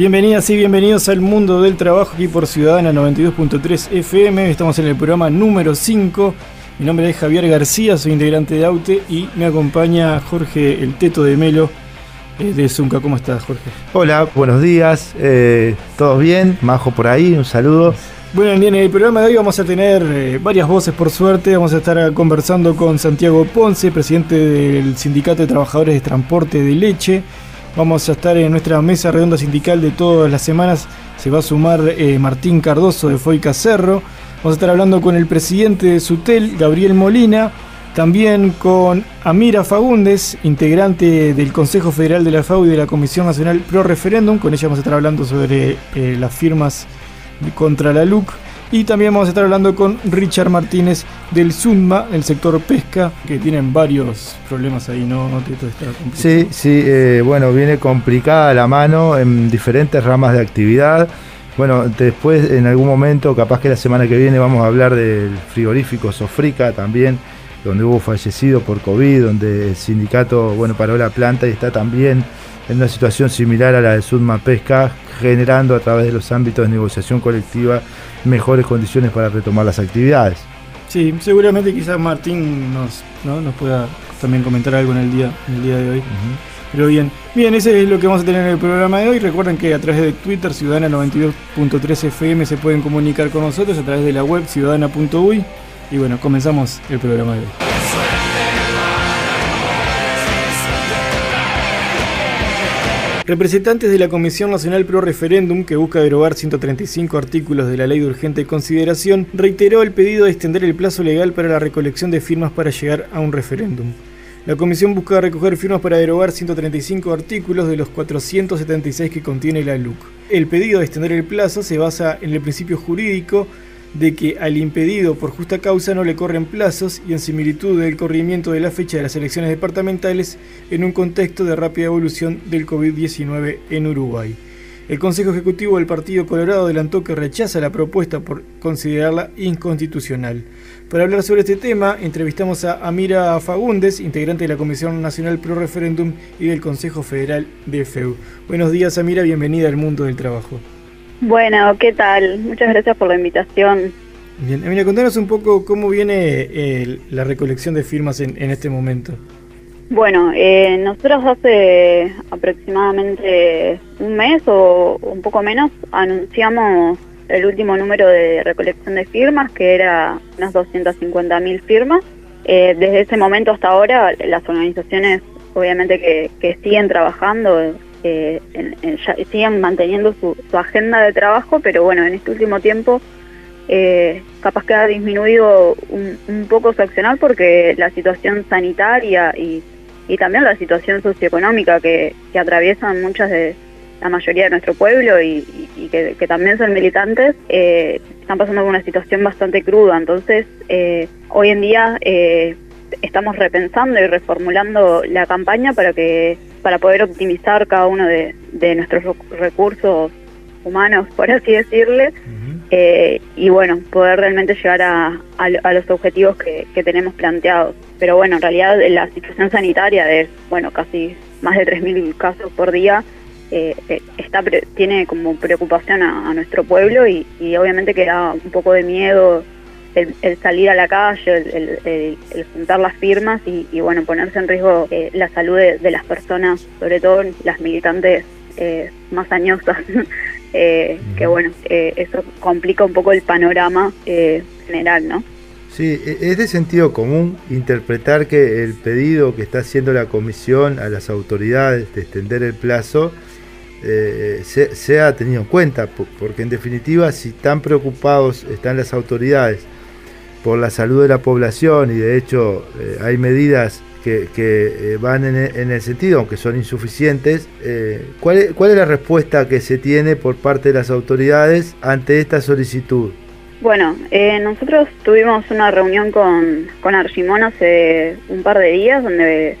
Bienvenidas y bienvenidos al mundo del trabajo aquí por Ciudadana 92.3 FM. Estamos en el programa número 5. Mi nombre es Javier García, soy integrante de AUTE y me acompaña Jorge El Teto de Melo eh, de Zunca. ¿Cómo estás, Jorge? Hola, buenos días, eh, ¿todos bien? Majo por ahí, un saludo. Bueno, bien, en el programa de hoy vamos a tener eh, varias voces por suerte. Vamos a estar conversando con Santiago Ponce, presidente del Sindicato de Trabajadores de Transporte de Leche. Vamos a estar en nuestra mesa redonda sindical de todas las semanas. Se va a sumar eh, Martín Cardoso de Foica Cerro. Vamos a estar hablando con el presidente de Sutel, Gabriel Molina. También con Amira Fagundes, integrante del Consejo Federal de la FAU y de la Comisión Nacional Pro Referéndum. Con ella vamos a estar hablando sobre eh, las firmas contra la LUC. Y también vamos a estar hablando con Richard Martínez del SUNMA, el sector pesca, que tienen varios problemas ahí, ¿no? Sí, sí, eh, bueno, viene complicada la mano en diferentes ramas de actividad. Bueno, después en algún momento, capaz que la semana que viene vamos a hablar del frigorífico Sofrica también, donde hubo fallecido por COVID, donde el sindicato, bueno, paró la planta y está también en una situación similar a la de Sudma Pesca, generando a través de los ámbitos de negociación colectiva mejores condiciones para retomar las actividades. Sí, seguramente quizás Martín nos, ¿no? nos pueda también comentar algo en el día, en el día de hoy. Pero bien, bien, ese es lo que vamos a tener en el programa de hoy. Recuerden que a través de Twitter, Ciudadana92.3 FM, se pueden comunicar con nosotros a través de la web ciudadana.uy. Y bueno, comenzamos el programa de hoy. Representantes de la Comisión Nacional Pro Referéndum, que busca derogar 135 artículos de la Ley de Urgente Consideración, reiteró el pedido de extender el plazo legal para la recolección de firmas para llegar a un referéndum. La comisión busca recoger firmas para derogar 135 artículos de los 476 que contiene la LUC. El pedido de extender el plazo se basa en el principio jurídico de que al impedido por justa causa no le corren plazos y en similitud del corrimiento de la fecha de las elecciones departamentales en un contexto de rápida evolución del COVID-19 en Uruguay. El Consejo Ejecutivo del Partido Colorado adelantó que rechaza la propuesta por considerarla inconstitucional. Para hablar sobre este tema, entrevistamos a Amira Fagundes, integrante de la Comisión Nacional Pro Referéndum y del Consejo Federal de FEU. Buenos días, Amira, bienvenida al mundo del trabajo. Bueno, ¿qué tal? Muchas gracias por la invitación. Bien, Amira, contanos un poco cómo viene eh, la recolección de firmas en, en este momento. Bueno, eh, nosotros hace aproximadamente un mes o un poco menos anunciamos el último número de recolección de firmas, que era unas 250.000 firmas. Eh, desde ese momento hasta ahora, las organizaciones obviamente que, que siguen trabajando, eh, en- siguen manteniendo su, agenda de trabajo, pero bueno, en este último tiempo eh, capaz que ha disminuido un, poco su accionar porque la situación sanitaria y, también la situación socioeconómica que, que atraviesan muchas de la mayoría de nuestro pueblo y, que, también son militantes, eh, están pasando por una situación bastante cruda. Entonces, eh, hoy en día estamos repensando y reformulando la campaña para que para poder optimizar cada uno de, de nuestros rec- recursos humanos, por así decirle, eh, y bueno, poder realmente llegar a, a lo- a los objetivos que, que tenemos planteados. Pero bueno, en realidad la situación sanitaria de, bueno, casi más de 3.000 casos por día, eh, eh, está tiene como preocupación a, a nuestro pueblo y, y obviamente que da un poco de miedo el, el salir a la calle, el, el- el- el juntar las firmas y, y, bueno, ponerse en riesgo eh, la salud de, de las personas, sobre todo las militantes eh, más añosas, eh, que bueno, eh, eso complica un poco el panorama general, ¿no? Sí, e, es de sentido común interpretar que el pedido que está haciendo la comisión a las autoridades de extender el plazo se, sea tenido en cuenta, porque en definitiva si tan preocupados están las autoridades por la salud de la población y de hecho hay medidas que, eh, van e, en, el sentido, aunque son insuficientes. Eh, ¿cuál, es, ¿Cuál es la respuesta que se tiene por parte de las autoridades ante esta solicitud? Bueno, eh, nosotros tuvimos una reunión con, con Argimón hace un par de días donde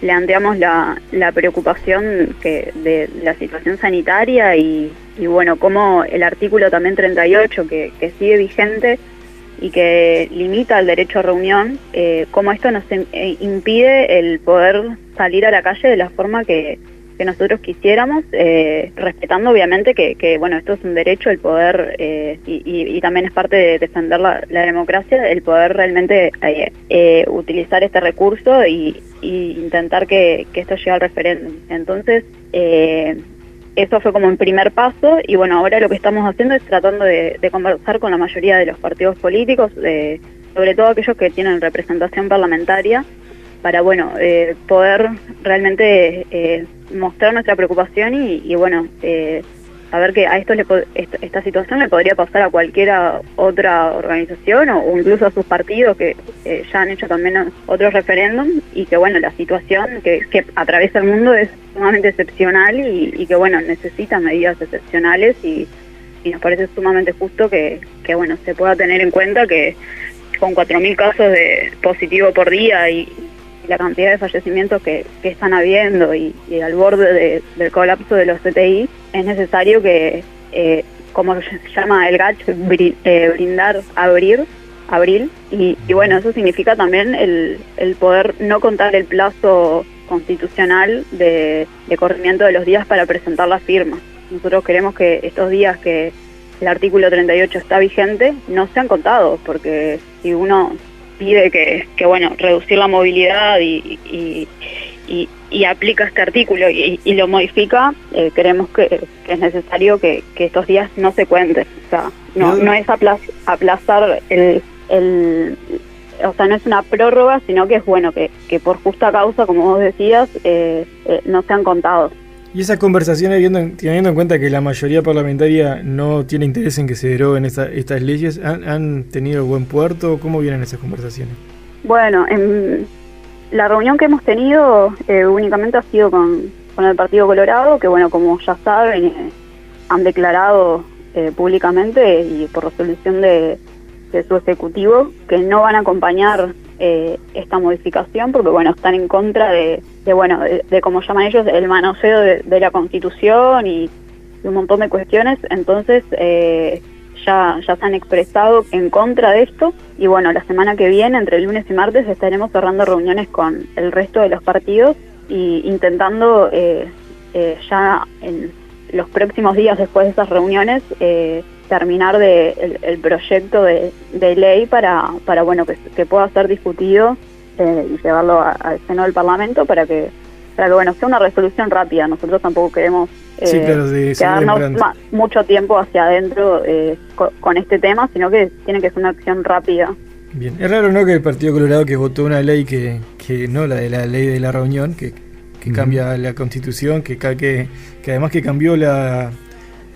planteamos la, la preocupación que, de la situación sanitaria y, y bueno, como el artículo también 38 que, que sigue vigente y que limita el derecho a reunión, eh, como esto nos eh, impide el poder salir a la calle de la forma que, nosotros quisiéramos, eh, respetando obviamente que, bueno, esto es un derecho, el poder, y, también es parte de defender la, democracia, el poder realmente utilizar este recurso y, intentar que, que, esto llegue al referéndum. Entonces, eso fue como un primer paso y bueno, ahora lo que estamos haciendo es tratando de, conversar con la mayoría de los partidos políticos, sobre todo aquellos que tienen representación parlamentaria, para bueno, eh, poder realmente eh, mostrar nuestra preocupación y, y bueno, eh, a ver que a esto le, esta, situación le podría pasar a cualquiera otra organización o, incluso a sus partidos que ya han hecho también otros referéndums y que bueno, la situación que, que atraviesa el mundo es sumamente excepcional y, que bueno, necesita medidas excepcionales y, nos parece sumamente justo que, que bueno, se pueda tener en cuenta que con 4.000 casos de positivo por día y, la cantidad de fallecimientos que, están habiendo y, al borde del colapso de los CTI, es necesario que, eh, como se llama el GACH, eh, brindar, abrir, abril, y, bueno, eso significa también el, el poder no contar el plazo constitucional de, de corrimiento de los días para presentar la firma. Nosotros queremos que estos días que el artículo 38 está vigente no sean contados, porque si uno pide que, que bueno, reducir la movilidad y, y, y, aplica este artículo y, lo modifica, eh, creemos que, es necesario que, estos días no se cuenten. O sea, no, no es aplazar el, el, o sea, no es una prórroga, sino que es bueno que, que por justa causa, como vos decías, eh, eh, no sean contados. Y esas conversaciones, teniendo en cuenta que la mayoría parlamentaria no tiene interés en que se deroguen estas leyes, ¿han, tenido buen puerto? ¿Cómo vienen esas conversaciones? Bueno, en la reunión que hemos tenido eh, únicamente ha sido con, el Partido Colorado, que bueno, como ya saben, eh, han declarado eh, públicamente y por resolución de, de su ejecutivo que no van a acompañar eh, esta modificación porque bueno están en contra de, bueno de, como llaman ellos el manoseo de, la constitución y, un montón de cuestiones. Entonces eh, ya ya se han expresado en contra de esto. Y bueno la semana que viene entre el lunes y martes estaremos cerrando reuniones con el resto de los partidos y intentando eh, ya en los próximos días después de esas reuniones terminar de, el, proyecto de, ley para, para bueno que, pueda ser discutido eh, y llevarlo al seno del Parlamento para que para que bueno sea una resolución rápida. Nosotros tampoco queremos eh, quedarnos mucho tiempo hacia adentro eh, con, este tema, sino que tiene que ser una acción rápida. Bien, es raro no que el Partido Colorado que votó una ley que, que no la de la ley de la reunión, que, que cambia la constitución, que, que, que además que cambió la,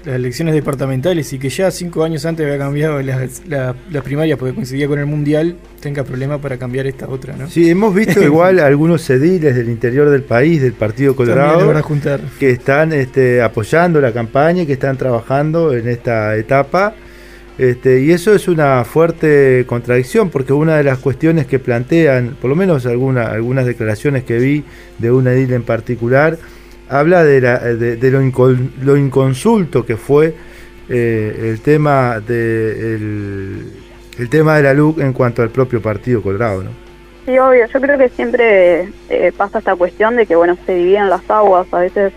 las elecciones departamentales y que ya cinco años antes había cambiado las la, primarias porque coincidía con el mundial, tenga problema para cambiar esta otra, ¿no? Sí, hemos visto igual algunos ediles del interior del país, del Partido Colorado, que están este, apoyando la campaña y que están trabajando en esta etapa. Este, y eso es una fuerte contradicción, porque una de las cuestiones que plantean, por lo menos alguna, algunas declaraciones que vi de un edil en particular, habla de, la, de, lo, inconsulto que fue eh, el tema de el, tema de la LUC en cuanto al propio partido Colorado, ¿no? Sí, obvio. Yo creo que siempre eh, pasa esta cuestión de que bueno se dividen las aguas a veces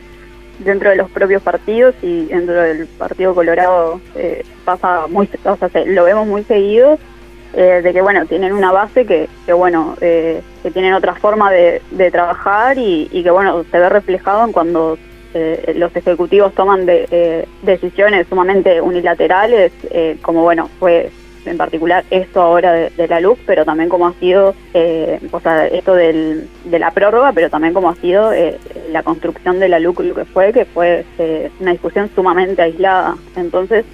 dentro de los propios partidos y dentro del partido Colorado eh, pasa muy, o sea, lo vemos muy seguido eh, de que bueno tienen una base que, que bueno eh, que tienen otra forma de, trabajar y, que bueno se ve reflejado en cuando eh, los ejecutivos toman de, eh, decisiones sumamente unilaterales, eh, como bueno, fue en particular esto ahora de, la luz, pero también como ha sido, o sea, esto del, de la prórroga, pero también como ha sido la construcción de la luz, lo que fue, que fue una discusión sumamente aislada. Entonces,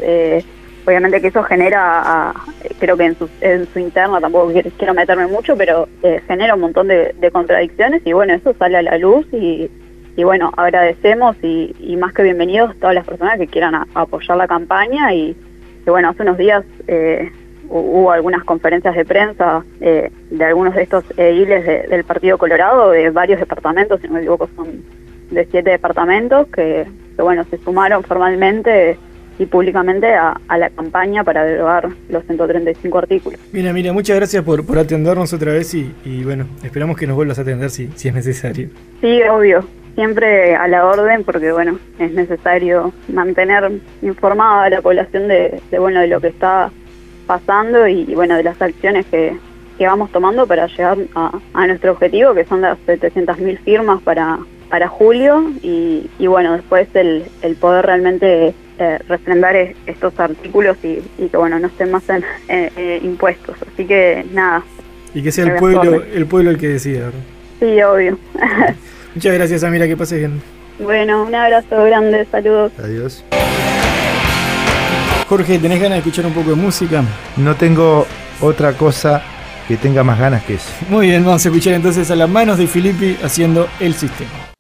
obviamente que eso genera, creo que en su, en su interna, tampoco quiero meterme mucho, pero genera un montón de, de contradicciones y bueno, eso sale a la luz y y bueno, agradecemos y, más que bienvenidos a todas las personas que quieran apoyar la campaña y que bueno, hace unos días eh, hubo algunas conferencias de prensa eh, de algunos de estos ediles del Partido Colorado, de varios departamentos, si no me equivoco son de siete departamentos que, bueno, se sumaron formalmente y públicamente a, la campaña para derogar los 135 artículos. Mira, mira, muchas gracias por, por atendernos otra vez y, y, bueno, esperamos que nos vuelvas a atender si, si es necesario. Sí, obvio siempre a la orden porque bueno es necesario mantener informada a la población de, bueno de lo que está pasando y, bueno de las acciones que, vamos tomando para llegar a, nuestro objetivo que son las 700.000 firmas para para julio y, bueno después el, el poder realmente eh, refrendar estos artículos y, que bueno no estén más en eh, impuestos así que nada y que sea el pueblo el pueblo el que decida sí obvio Muchas gracias, Amira, que pases bien. Bueno, un abrazo grande, saludos. Adiós. Jorge, ¿tenés ganas de escuchar un poco de música? No tengo otra cosa que tenga más ganas que eso. Muy bien, vamos a escuchar entonces a las manos de Filippi haciendo el sistema.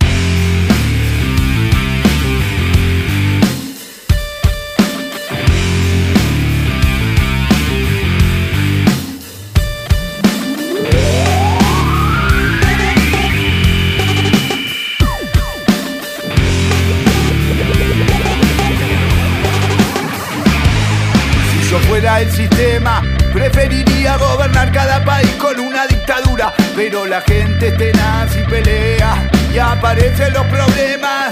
Preferiría gobernar cada país con una dictadura, pero la gente es tenaz y pelea y aparecen los problemas.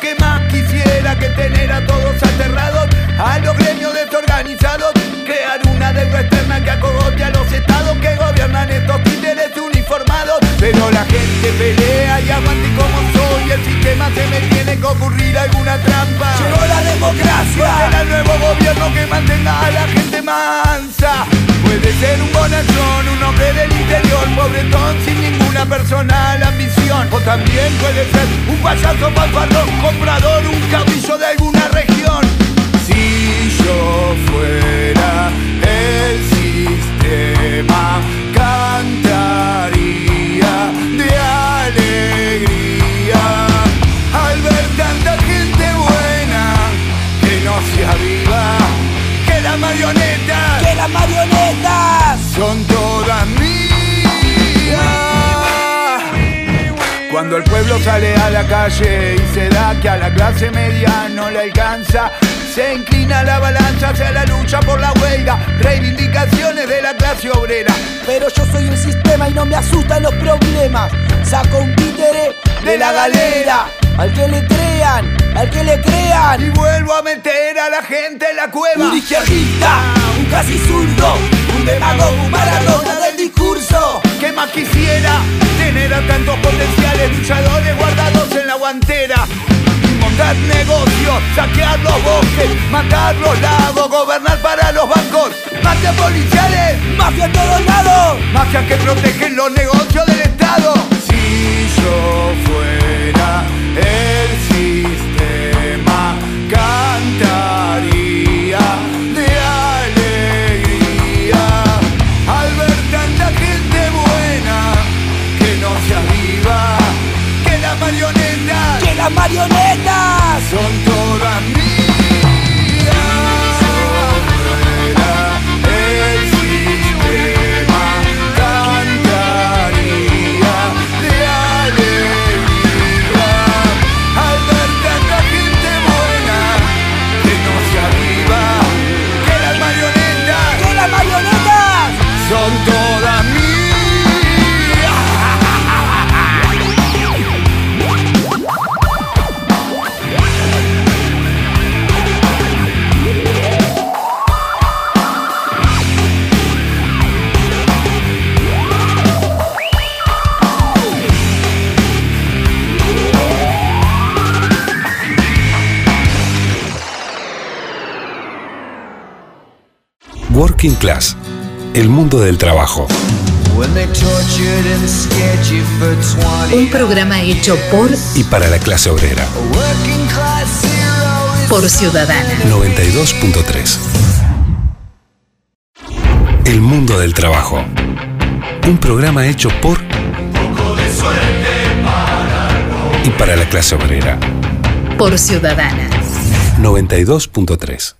¿Qué más quisiera que tener a todos aterrados, a los gremios desorganizados? Crear una deuda externa que acogote a los estados que gobiernan estos títeres uniformados. Pero la gente pelea y aguante como soy. El sistema se me tiene que ocurrir alguna trampa. Llegó la democracia. Será el nuevo gobierno que mantenga a la gente mansa. Puede ser un bonachón, un hombre del interior, pobretón sin ninguna personal ambición. O también puede ser un payaso palfarrón, comprador, un caudillo de alguna región. Si yo fuera el sistema, que las marionetas, que las marionetas son todas mías. Cuando el pueblo sale a la calle y se da que a la clase media no le alcanza, se inclina la balanza hacia la lucha por la huelga, reivindicaciones de la clase obrera. Pero yo soy un sistema y no me asustan los problemas. Saco un títere de la galera, al que le crean, al que le crean. Y vuelvo a meter a la gente en la cueva. Un izquierdista, un casi zurdo, un demagogo, un maradona del discurso. ¿Qué más quisiera? Tener a tantos potenciales luchadores guardados en la guantera montar negocios, saquear los bosques, matar los lagos, gobernar para los bancos, mafias policiales, mafia en todos lados, mafias que protegen los negocios del Estado. Si yo fuera el sistema, cantaría de alegría. Al ver tanta gente buena que no se aviva, que la marioneta, que la marionetas son Working Class, el mundo del trabajo. Un programa hecho por y para la clase obrera. Por Ciudadana. 92.3. El mundo del trabajo. Un programa hecho por y para la clase obrera. Por Ciudadana. 92.3.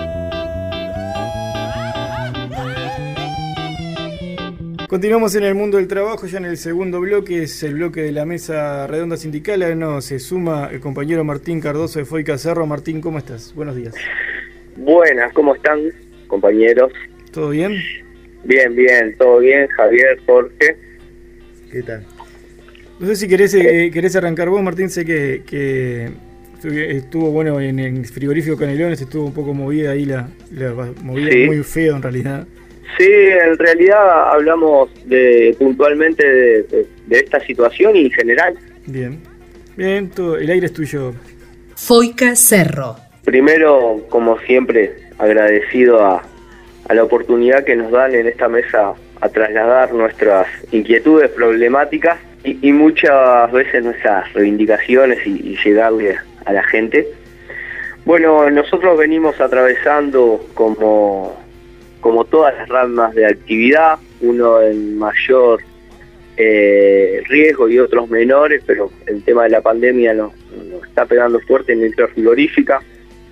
Continuamos en el mundo del trabajo, ya en el segundo bloque, es el bloque de la mesa redonda sindical. Ahora nos se suma el compañero Martín Cardoso de Foica Cerro. Martín, ¿cómo estás? Buenos días. Buenas, ¿cómo están, compañeros? ¿Todo bien? Bien, bien, todo bien, Javier, Jorge. ¿Qué tal? No sé si querés, eh, querés arrancar vos, Martín. Sé que, que estuvo bueno en el frigorífico Canelones, estuvo un poco movida ahí la, la movida Sí. muy feo en realidad. Sí, en realidad hablamos de puntualmente de, de- de esta situación y en general. Bien. Bien, todo, el aire es tuyo. Foica Cerro. Primero, como siempre, agradecido a, a la oportunidad que nos dan en esta mesa a trasladar nuestras inquietudes, problemáticas y, y muchas veces nuestras reivindicaciones y, y llegarle a la gente. Bueno, nosotros venimos atravesando como, como todas las ramas de actividad, uno en mayor eh, riesgo y otros menores, pero el tema de la pandemia nos, está pegando fuerte en la industria frigorífica.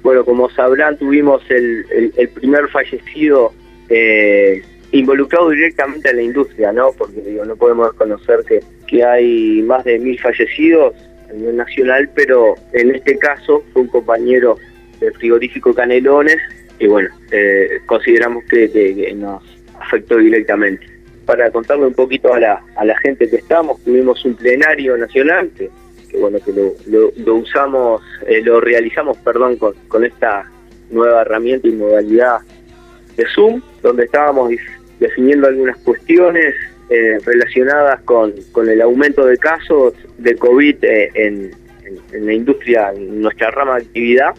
Bueno, como sabrán, tuvimos el, el- primer fallecido eh, involucrado directamente en la industria, ¿no? Porque digo, no podemos conocer que, que hay más de mil fallecidos a nivel nacional, pero en este caso fue un compañero del frigorífico Canelones y bueno, eh, consideramos que, nos afectó directamente. Para contarle un poquito a la, a la gente que estamos, tuvimos un plenario nacional que, que bueno que lo, lo- lo usamos, eh, lo realizamos, perdón, con, con esta nueva herramienta y modalidad de Zoom, donde estábamos definiendo algunas cuestiones eh, relacionadas con, con el aumento de casos de COVID eh, en- en la industria, en nuestra rama de actividad.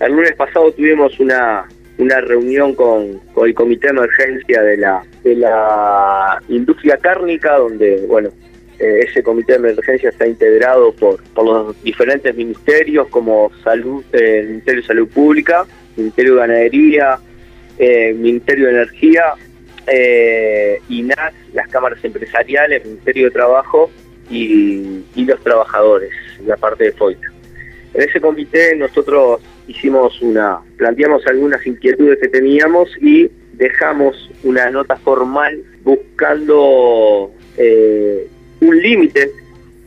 El lunes pasado tuvimos una, una reunión con, con el comité de emergencia de la, de la industria cárnica, donde, bueno, eh, ese comité de emergencia está integrado por, por los diferentes ministerios como salud, eh, Ministerio de Salud Pública, Ministerio de Ganadería, eh, Ministerio de Energía, eh, INAC, las cámaras empresariales, Ministerio de Trabajo y, y los trabajadores, la parte de FOITA. En ese comité nosotros hicimos una, planteamos algunas inquietudes que teníamos y dejamos una nota formal buscando eh, un límite,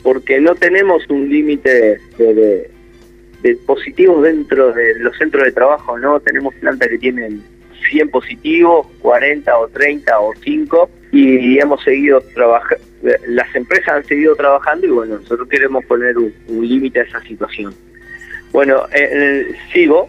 porque no tenemos un límite de, positivos dentro de los centros de trabajo, no tenemos plantas que tienen 100 positivos, 40 o 30 o 5 y hemos seguido trabajando, las empresas han seguido trabajando y bueno, nosotros queremos poner un límite a esa situación. Bueno, eh, sigo.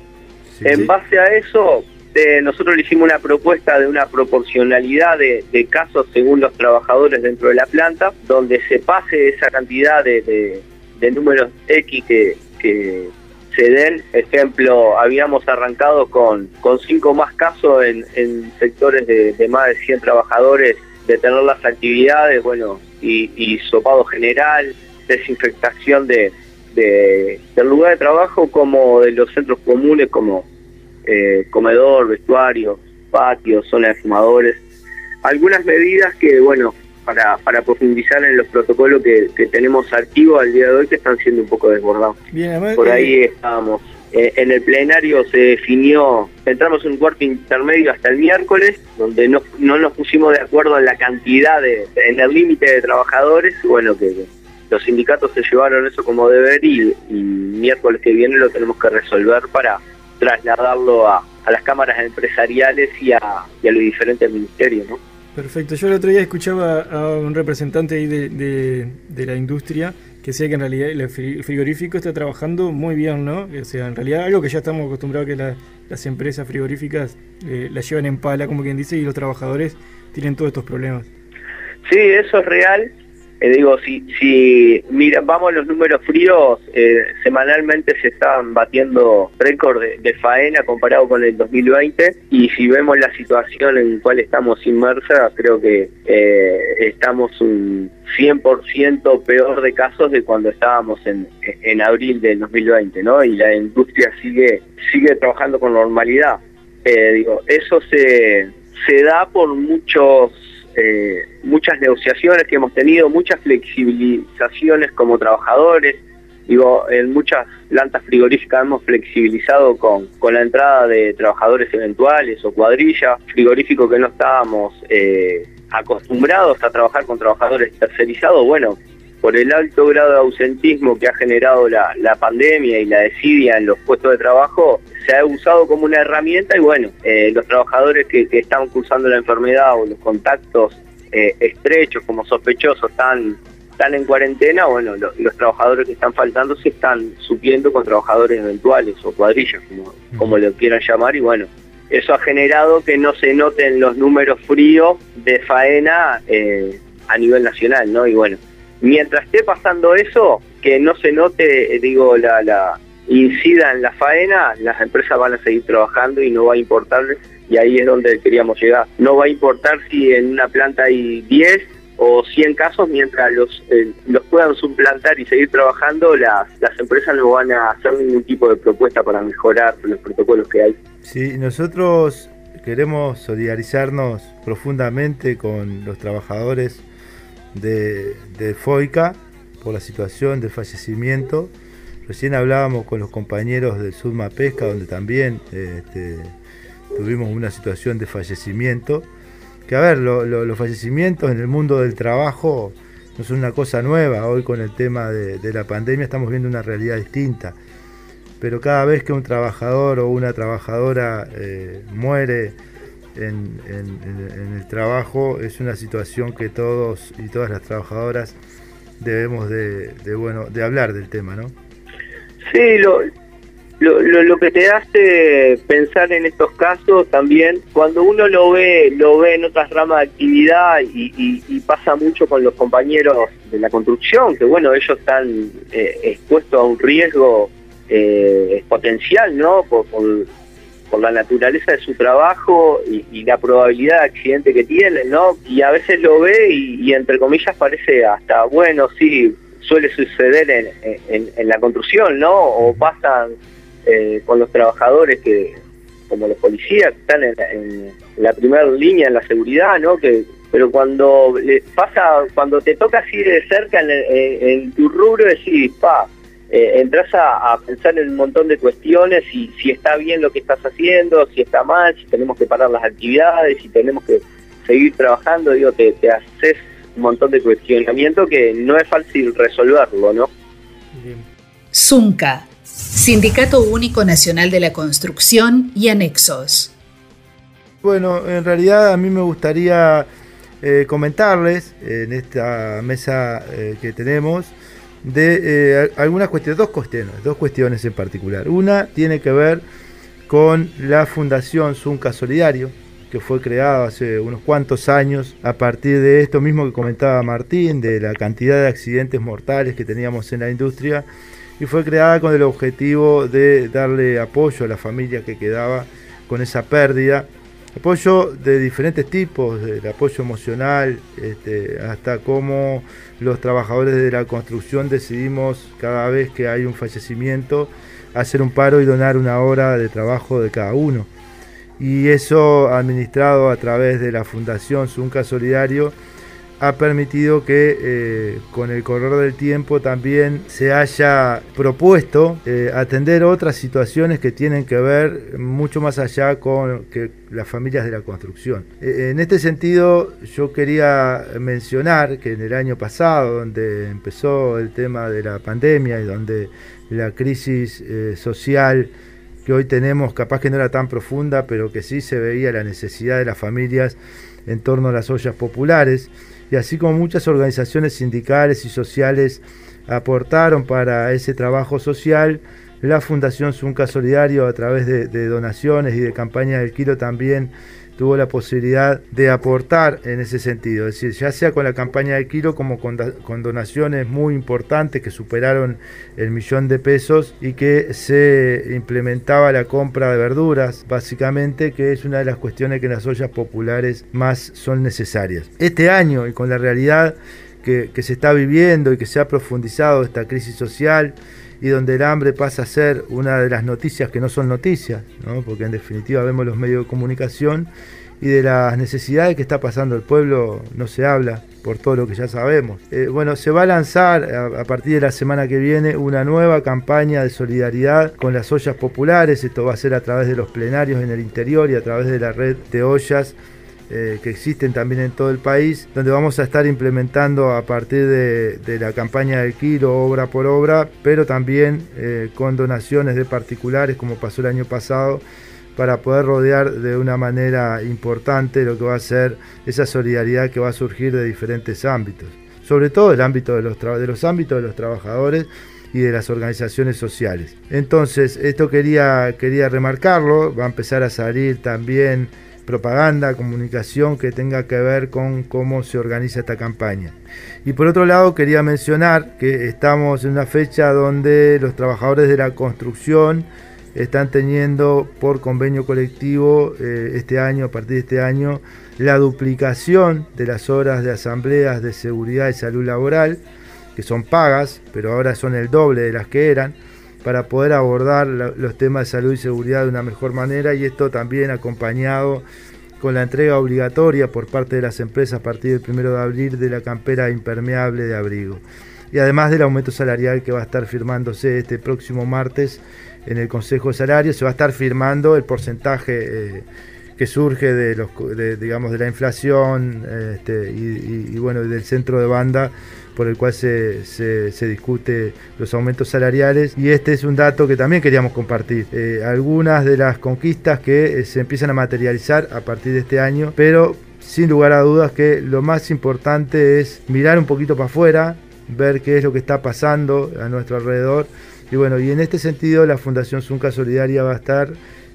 en base a eso, eh, nosotros le hicimos una propuesta de una proporcionalidad de, de casos según los trabajadores dentro de la planta, donde se pase esa cantidad de, de- de números X que, que se den. Ejemplo, habíamos arrancado con, con cinco más casos en, en sectores de, de más de 100 trabajadores, de tener las actividades, bueno, y, y sopado general, desinfectación de, de- del lugar de trabajo como de los centros comunes como eh, comedor, vestuario, patio, zona de fumadores. Algunas medidas que, bueno, para, para profundizar en los protocolos que, que tenemos activos al día de hoy que están siendo un poco desbordados. Bien, además, Por eh, ahí estábamos. Eh, en el plenario se definió, entramos en un cuarto intermedio hasta el miércoles, donde no, no nos pusimos de acuerdo en la cantidad, de, en el límite de trabajadores. Bueno, que los sindicatos se llevaron eso como deber y, y miércoles que viene lo tenemos que resolver para trasladarlo a, a las cámaras empresariales y a, y a los diferentes ministerios, ¿no? Perfecto. Yo el otro día escuchaba a un representante ahí de, de, de la industria que decía que en realidad el fri- frigorífico está trabajando muy bien, ¿no? O sea, en realidad algo que ya estamos acostumbrados a que la- las empresas frigoríficas eh, la llevan en pala, como quien dice, y los trabajadores tienen todos estos problemas. Sí, eso es real. Eh, digo, si, si mira, vamos a los números fríos, eh, semanalmente se están batiendo récord de, faena comparado con el 2020 y si vemos la situación en la cual estamos inmersa, creo que eh, estamos un 100% peor de casos de cuando estábamos en, en abril del 2020, ¿no? Y la industria sigue sigue trabajando con normalidad. Eh, digo, eso se, se da por muchos eh, muchas negociaciones que hemos tenido, muchas flexibilizaciones como trabajadores. Digo, en muchas plantas frigoríficas hemos flexibilizado con, con la entrada de trabajadores eventuales o cuadrilla, frigorífico que no estábamos eh, acostumbrados a trabajar con trabajadores tercerizados. Bueno, por el alto grado de ausentismo que ha generado la, la pandemia y la desidia en los puestos de trabajo, se ha usado como una herramienta y bueno, eh, los trabajadores que, que están cursando la enfermedad o los contactos eh, estrechos como sospechosos están, están en cuarentena, bueno, lo- los trabajadores que están faltando se están supliendo con trabajadores eventuales o cuadrillas, como, como lo quieran llamar, y bueno, eso ha generado que no se noten los números fríos de faena eh, a nivel nacional, ¿no? Y bueno, mientras esté pasando eso, que no se note, eh, digo, la, la incida en la faena, las empresas van a seguir trabajando y no va a importar, y ahí es donde queríamos llegar, no va a importar si en una planta hay 10 o 100 casos, mientras los, eh, los puedan suplantar y seguir trabajando, las, las empresas no van a hacer ningún tipo de propuesta para mejorar los protocolos que hay. Sí, nosotros queremos solidarizarnos profundamente con los trabajadores de, FOICA por la situación del fallecimiento. Recién hablábamos con los compañeros del Sudma Pesca, donde también este, tuvimos una situación de fallecimiento. Que a ver, lo- lo- los fallecimientos en el mundo del trabajo no son una cosa nueva. Hoy con el tema de, de la pandemia estamos viendo una realidad distinta pero cada vez que un trabajador o una trabajadora eh, muere en, en- el trabajo es una situación que todos y todas las trabajadoras debemos de, de, bueno de hablar del tema, ¿no? Sí, lo, lo, lo, lo que te hace pensar en estos casos también, cuando uno lo ve, lo ve en otras ramas de actividad y, y- y pasa mucho con los compañeros de la construcción, que bueno, ellos están eh, expuestos a un riesgo eh, potencial, ¿no? Por, por, por la naturaleza de su trabajo y, y la probabilidad de accidente que tienen, ¿no? Y a veces lo ve y, y entre comillas parece hasta, bueno, sí, suele suceder en, en- en la construcción, ¿no? O pasan eh, con los trabajadores que, como los policías, que están en, en la primera línea en la seguridad, ¿no? Que, pero cuando le pasa, cuando te toca así de cerca en tu rubro, decís, pa, eh, entras a, a pensar en un montón de cuestiones, si, si está bien lo que estás haciendo, si está mal, si tenemos que parar las actividades, si tenemos que seguir trabajando, digo, te, te haces un montón de cuestionamiento que no es fácil resolverlo, ¿no? Zunca, Sindicato Único Nacional de la Construcción y Anexos. Bueno, en realidad a mí me gustaría eh, comentarles en esta mesa eh, que tenemos de eh, algunas cuestiones, dos cuestiones, dos cuestiones en particular. Una tiene que ver con la Fundación Zunca Solidario, que fue creada hace unos cuantos años a partir de esto mismo que comentaba Martín, de la cantidad de accidentes mortales que teníamos en la industria, y fue creada con el objetivo de darle apoyo a la familia que quedaba con esa pérdida. Apoyo de diferentes tipos, el apoyo emocional, este, hasta cómo los trabajadores de la construcción decidimos cada vez que hay un fallecimiento hacer un paro y donar una hora de trabajo de cada uno. Y eso administrado a través de la Fundación Zunca Solidario ha permitido que eh, con el correr del tiempo también se haya propuesto eh, atender otras situaciones que tienen que ver mucho más allá con las familias de la construcción. Eh, en este sentido yo quería mencionar que en el año pasado, donde empezó el tema de la pandemia y donde la crisis eh, social que hoy tenemos capaz que no era tan profunda, pero que sí se veía la necesidad de las familias en torno a las ollas populares, y así como muchas organizaciones sindicales y sociales aportaron para ese trabajo social, la Fundación Zunca Solidario a través de, de donaciones y de campañas del kilo también tuvo la posibilidad de aportar en ese sentido, es decir, ya sea con la campaña de kilo como con, donaciones muy importantes que superaron el millón de pesos y que se implementaba la compra de verduras, básicamente, que es una de las cuestiones que en las ollas populares más son necesarias. Este año y con la realidad que, que se está viviendo y que se ha profundizado esta crisis social, y donde el hambre pasa a ser una de las noticias que no son noticias, ¿no? porque en definitiva vemos los medios de comunicación y de las necesidades que está pasando el pueblo no se habla por todo lo que ya sabemos. Eh, bueno, se va a lanzar a, a, partir de la semana que viene una nueva campaña de solidaridad con las ollas populares, esto va a ser a través de los plenarios en el interior y a través de la red de ollas eh, que existen también en todo el país, donde vamos a estar implementando a partir de, la campaña del kilo, obra por obra, pero también eh, con donaciones de particulares, como pasó el año pasado, para poder rodear de una manera importante lo que va a ser esa solidaridad que va a surgir de diferentes ámbitos, sobre todo el ámbito de los, de los ámbitos de los trabajadores y de las organizaciones sociales. Entonces, esto quería, quería remarcarlo, va a empezar a salir también propaganda, comunicación que tenga que ver con cómo se organiza esta campaña. Y por otro lado quería mencionar que estamos en una fecha donde los trabajadores de la construcción están teniendo por convenio colectivo eh, este año, a partir de este año, la duplicación de las horas de asambleas de seguridad y salud laboral, que son pagas, pero ahora son el doble de las que eran para poder abordar los temas de salud y seguridad de una mejor manera y esto también acompañado con la entrega obligatoria por parte de las empresas a partir del 1 de abril de la campera impermeable de abrigo. Y además del aumento salarial que va a estar firmándose este próximo martes en el Consejo de Salarios, se va a estar firmando el porcentaje eh, que surge de, los, de, digamos, de la inflación este, y, y, y, bueno, del centro de banda por el cual se, se, se, discute los aumentos salariales y este es un dato que también queríamos compartir. Eh, algunas de las conquistas que eh, se empiezan a materializar a partir de este año, pero sin lugar a dudas que lo más importante es mirar un poquito para afuera, ver qué es lo que está pasando a nuestro alrededor y bueno, y en este sentido la Fundación Zunca Solidaria va a estar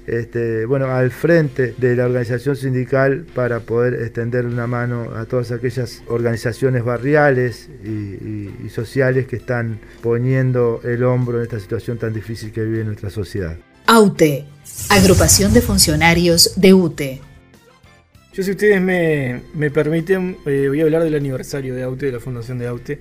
este, bueno, al frente de la organización sindical para poder extender una mano a todas aquellas organizaciones barriales y, y, sociales que están poniendo el hombro en esta situación tan difícil que vive nuestra sociedad. AUTE, Agrupación de Funcionarios de UTE. Yo si ustedes me, me permiten, eh, voy a hablar del aniversario de AUTE, de la fundación de AUTE,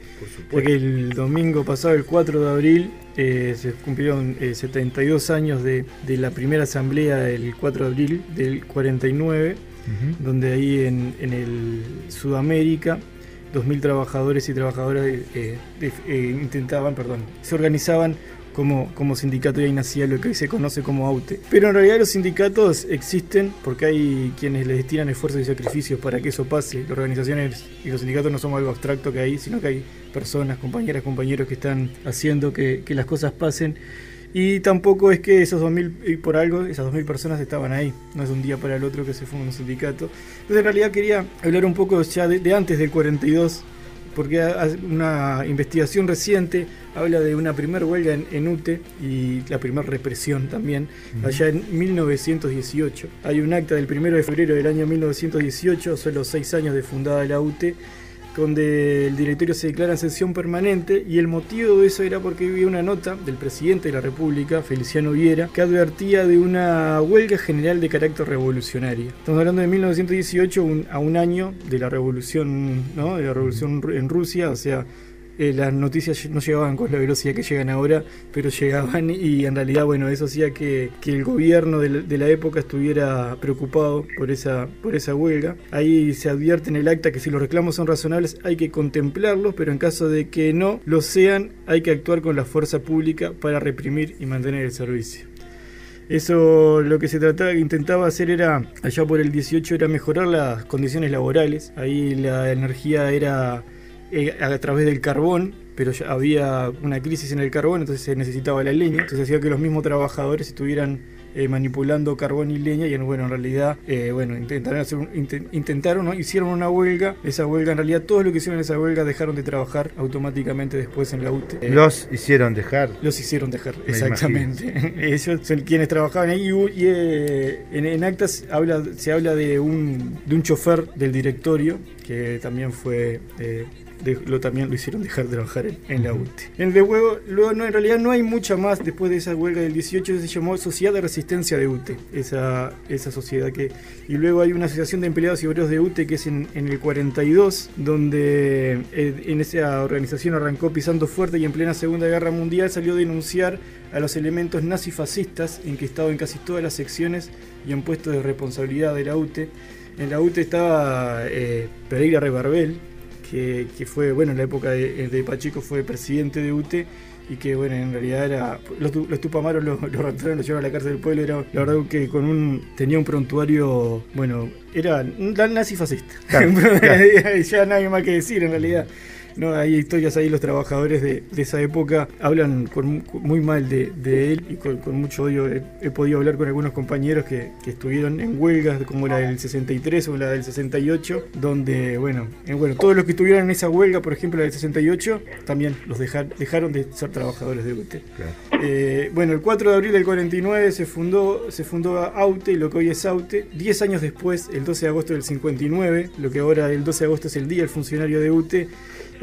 porque el domingo pasado, el 4 de abril, eh, se cumplieron eh, 72 años de, de, la primera asamblea del 4 de abril del 49, uh -huh. donde ahí en, en, el Sudamérica 2.000 trabajadores y trabajadoras eh, intentaban, perdón, se organizaban como, como sindicato y ahí nacía lo que hoy se conoce como AUTE. Pero en realidad los sindicatos existen porque hay quienes les destinan esfuerzos y sacrificios para que eso pase. Las organizaciones y los sindicatos no somos algo abstracto que hay, sino que hay personas, compañeras, compañeros que están haciendo que, que las cosas pasen. Y tampoco es que esos 2.000, por algo, esas 2.000 personas estaban ahí. No es un día para el otro que se funda un sindicato. Entonces en realidad quería hablar un poco ya de, de antes del 42 porque una investigación reciente habla de una primera huelga en, en, UTE y la primera represión también, uh -huh. allá en 1918. Hay un acta del 1 de febrero del año 1918, son los seis años de fundada la UTE, donde el directorio se declara en sesión permanente y el motivo de eso era porque había una nota del presidente de la República, Feliciano Viera, que advertía de una huelga general de carácter revolucionaria. Estamos hablando de 1918 un, a un año de la revolución, ¿no? de la revolución en Rusia, o sea, eh, las noticias no llegaban con la velocidad que llegan ahora, pero llegaban y en realidad, bueno, eso hacía que, que el gobierno de la, de la, época estuviera preocupado por esa, por esa huelga. Ahí se advierte en el acta que si los reclamos son razonables hay que contemplarlos, pero en caso de que no lo sean, hay que actuar con la fuerza pública para reprimir y mantener el servicio. Eso lo que se trataba, intentaba hacer era, allá por el 18, era mejorar las condiciones laborales. Ahí la energía era eh, a través del carbón, pero ya había una crisis en el carbón, entonces se necesitaba la leña, entonces hacía que los mismos trabajadores estuvieran eh, manipulando carbón y leña y bueno, en realidad, eh, bueno, intentaron, hacer un- inten- intentaron, ¿no? hicieron una huelga, esa huelga, en realidad todo lo que hicieron esa huelga dejaron de trabajar automáticamente después en la UTE. Eh, Los hicieron dejar. los hicieron dejar, Me exactamente. Ellos son quienes trabajaban ahí y, eh, en, en actas habla, se habla de un, de un chofer del directorio que también fue... de- lo también lo hicieron dejar de trabajar en, en la UTE. En el luego, luego no, en realidad no hay mucha más después de esa huelga del 18 se llamó Sociedad de Resistencia de UTE, esa, esa sociedad que y luego hay una asociación de empleados y obreros de UTE que es en, en el 42 donde eh, en esa organización arrancó pisando fuerte y en plena Segunda Guerra Mundial salió a denunciar a los elementos nazifascistas enquistados en casi todas las secciones y en puestos de responsabilidad de la UTE. En la UTE estaba eh, Pereira Rebarbel, que, que fue, bueno, en la época de, de Pacheco fue presidente de UTE y que, bueno, en realidad era. Los, los tupamaros lo, lo raptaron, lo llevaron a la cárcel del pueblo. Era, la verdad que con un. tenía un prontuario, bueno, era un nazi fascista. Claro, claro. ya hay más que decir en realidad. No, hay historias ahí, los trabajadores de, de esa época hablan con, muy mal de, de él y con, con mucho odio. He, he podido hablar con algunos compañeros que, que estuvieron en huelgas como la del 63 o la del 68, donde, bueno, eh, bueno, todos los que estuvieron en esa huelga, por ejemplo la del 68, también los dejar- dejaron de ser trabajadores de UTE. Eh, bueno, el 4 de abril del 49 se fundó, se fundó AUTE, lo que hoy es AUTE. 10 años después, el 12 de agosto del 59, lo que ahora el 12 de agosto es el día del funcionario de UTE.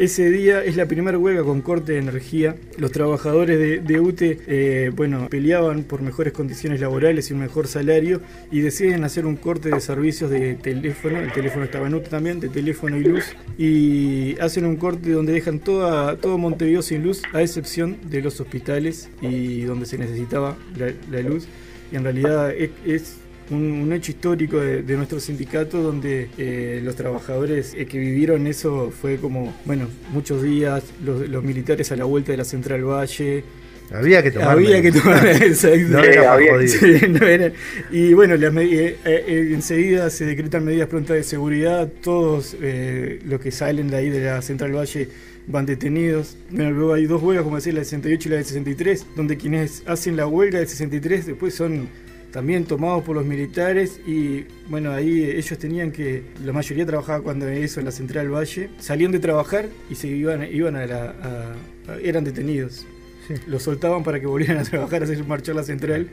Ese día es la primera huelga con corte de energía. Los trabajadores de, de UTE, eh, bueno, peleaban por mejores condiciones laborales y un mejor salario y deciden hacer un corte de servicios de teléfono. El teléfono estaba en UTE también, de teléfono y luz. Y hacen un corte donde dejan todo Montevideo sin luz, a excepción de los hospitales y donde se necesitaba la, luz. Y en realidad es un, un hecho histórico de, de nuestro sindicato donde eh, los trabajadores eh, que vivieron eso fue como, bueno, muchos días, los, los militares a la vuelta de la Central Valle. Había que tomar Había que tomar exacto. No era para había- joder. Sí, no era- Y bueno, las eh, eh, enseguida se decretan medidas prontas de seguridad. Todos eh, los que salen de ahí de la Central Valle van detenidos. Bueno, luego hay dos huelgas, como decía, la del 68 y la del 63, donde quienes hacen la huelga del 63 después son también tomados por los militares y bueno, ahí ellos tenían que, la mayoría trabajaba cuando eso en la Central Valle, salían de trabajar y se iban, iban a la... a- a- eran detenidos. Sí. Los soltaban para que volvieran a trabajar, a hacer marchar la central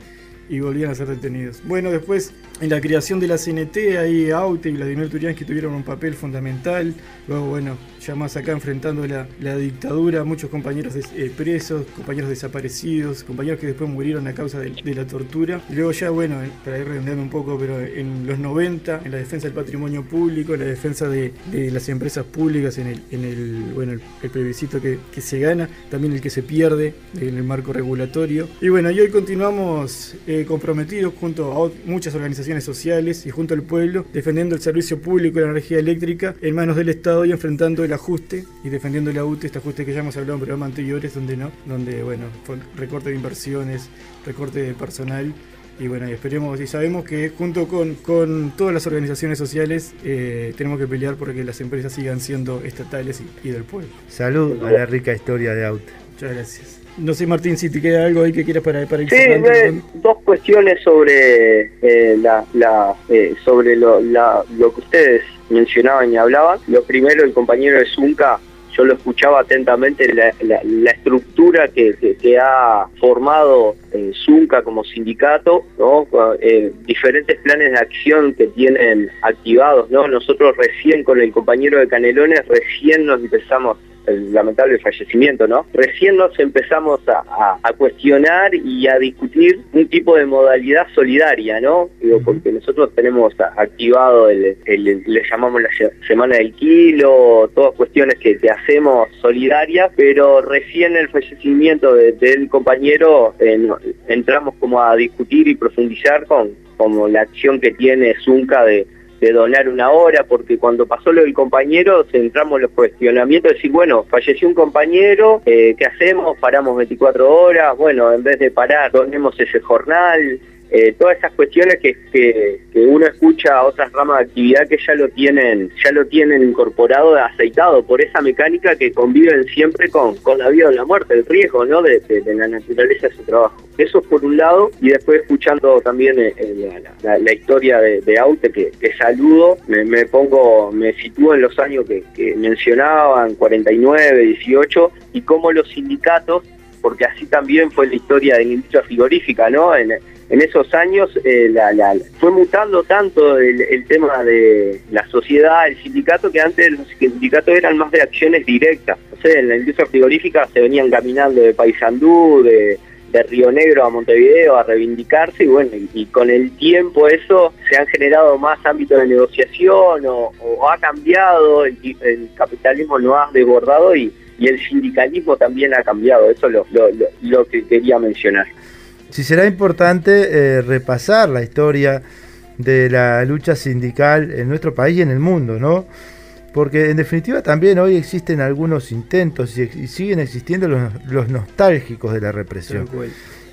y volvían a ser detenidos. Bueno, después en la creación de la CNT, ahí Aute y Vladimir Turiansky tuvieron un papel fundamental. Luego, bueno, ya más acá enfrentando la, la dictadura, muchos compañeros eh, presos, compañeros desaparecidos, compañeros que después murieron a causa de, de la tortura. Y luego ya, bueno, eh, para ir redondeando un poco, pero en los 90, en la defensa del patrimonio público, en la defensa de, de las empresas públicas, en el, en el, bueno, el, el plebiscito que, que se gana, también el que se pierde en el marco regulatorio. Y bueno, y hoy continuamos eh, comprometidos junto a muchas organizaciones sociales y junto al pueblo, defendiendo el servicio público de la energía eléctrica en manos del Estado y enfrentando el ajuste y defendiendo la UTE, este ajuste que ya hemos hablado en programas anteriores, donde no, donde bueno, fue recorte de inversiones, recorte de personal. Y bueno, y esperemos y sabemos que junto con, con todas las organizaciones sociales eh, tenemos que pelear porque las empresas sigan siendo estatales y, y del pueblo. Salud a la rica historia de Aute. Muchas gracias. No sé, Martín, si te queda algo ahí que quieras para, para ir Sí, eh, dos cuestiones sobre eh, la, la eh, sobre lo, la- lo que ustedes mencionaban y hablaban. Lo primero, el compañero de Zunca, yo lo escuchaba atentamente, la, la- la estructura que, que- que ha formado eh, Zunca como sindicato, ¿no? Eh, diferentes planes de acción que tienen activados. ¿no? Nosotros recién con el compañero de Canelones, recién nos empezamos el lamentable fallecimiento, ¿no? Recién nos empezamos a, a- a cuestionar y a discutir un tipo de modalidad solidaria, ¿no? Digo, porque nosotros tenemos activado el, el- le llamamos la se- semana del kilo, todas cuestiones que, que hacemos solidarias, pero recién el fallecimiento de- del compañero eh, entramos como a discutir y profundizar con como la acción que tiene Zunca de de donar una hora, porque cuando pasó lo del compañero, centramos en los cuestionamientos, de decir, bueno, falleció un compañero, eh, ¿qué hacemos? Paramos 24 horas, bueno, en vez de parar, donemos ese jornal, eh, todas esas cuestiones que, que, uno escucha a otras ramas de actividad que ya lo tienen ya lo tienen incorporado aceitado por esa mecánica que conviven siempre con, con la vida o la muerte el riesgo no de, la naturaleza de su trabajo. Eso por un lado y después escuchando también eh, eh, la, historia de, de Aute que, saludo me, me, pongo me sitúo en los años que, que mencionaban 49 18 y cómo los sindicatos porque así también fue la historia de la industria frigorífica, ¿no? En, en esos años eh, la, la, fue mutando tanto el, el, tema de la sociedad, el sindicato, que antes los sindicatos eran más de acciones directas. O sea, en la industria frigorífica se venían caminando de Paysandú, de, de Río Negro a Montevideo a reivindicarse y bueno, y, con el tiempo eso se han generado más ámbitos de negociación o, o ha cambiado, el, capitalismo lo ha desbordado y y el sindicalismo también ha cambiado, eso es lo, lo, lo, lo que quería mencionar. Si será importante eh, repasar la historia de la lucha sindical en nuestro país y en el mundo, ¿no? Porque en definitiva también hoy existen algunos intentos y, y siguen existiendo los, los, nostálgicos de la represión,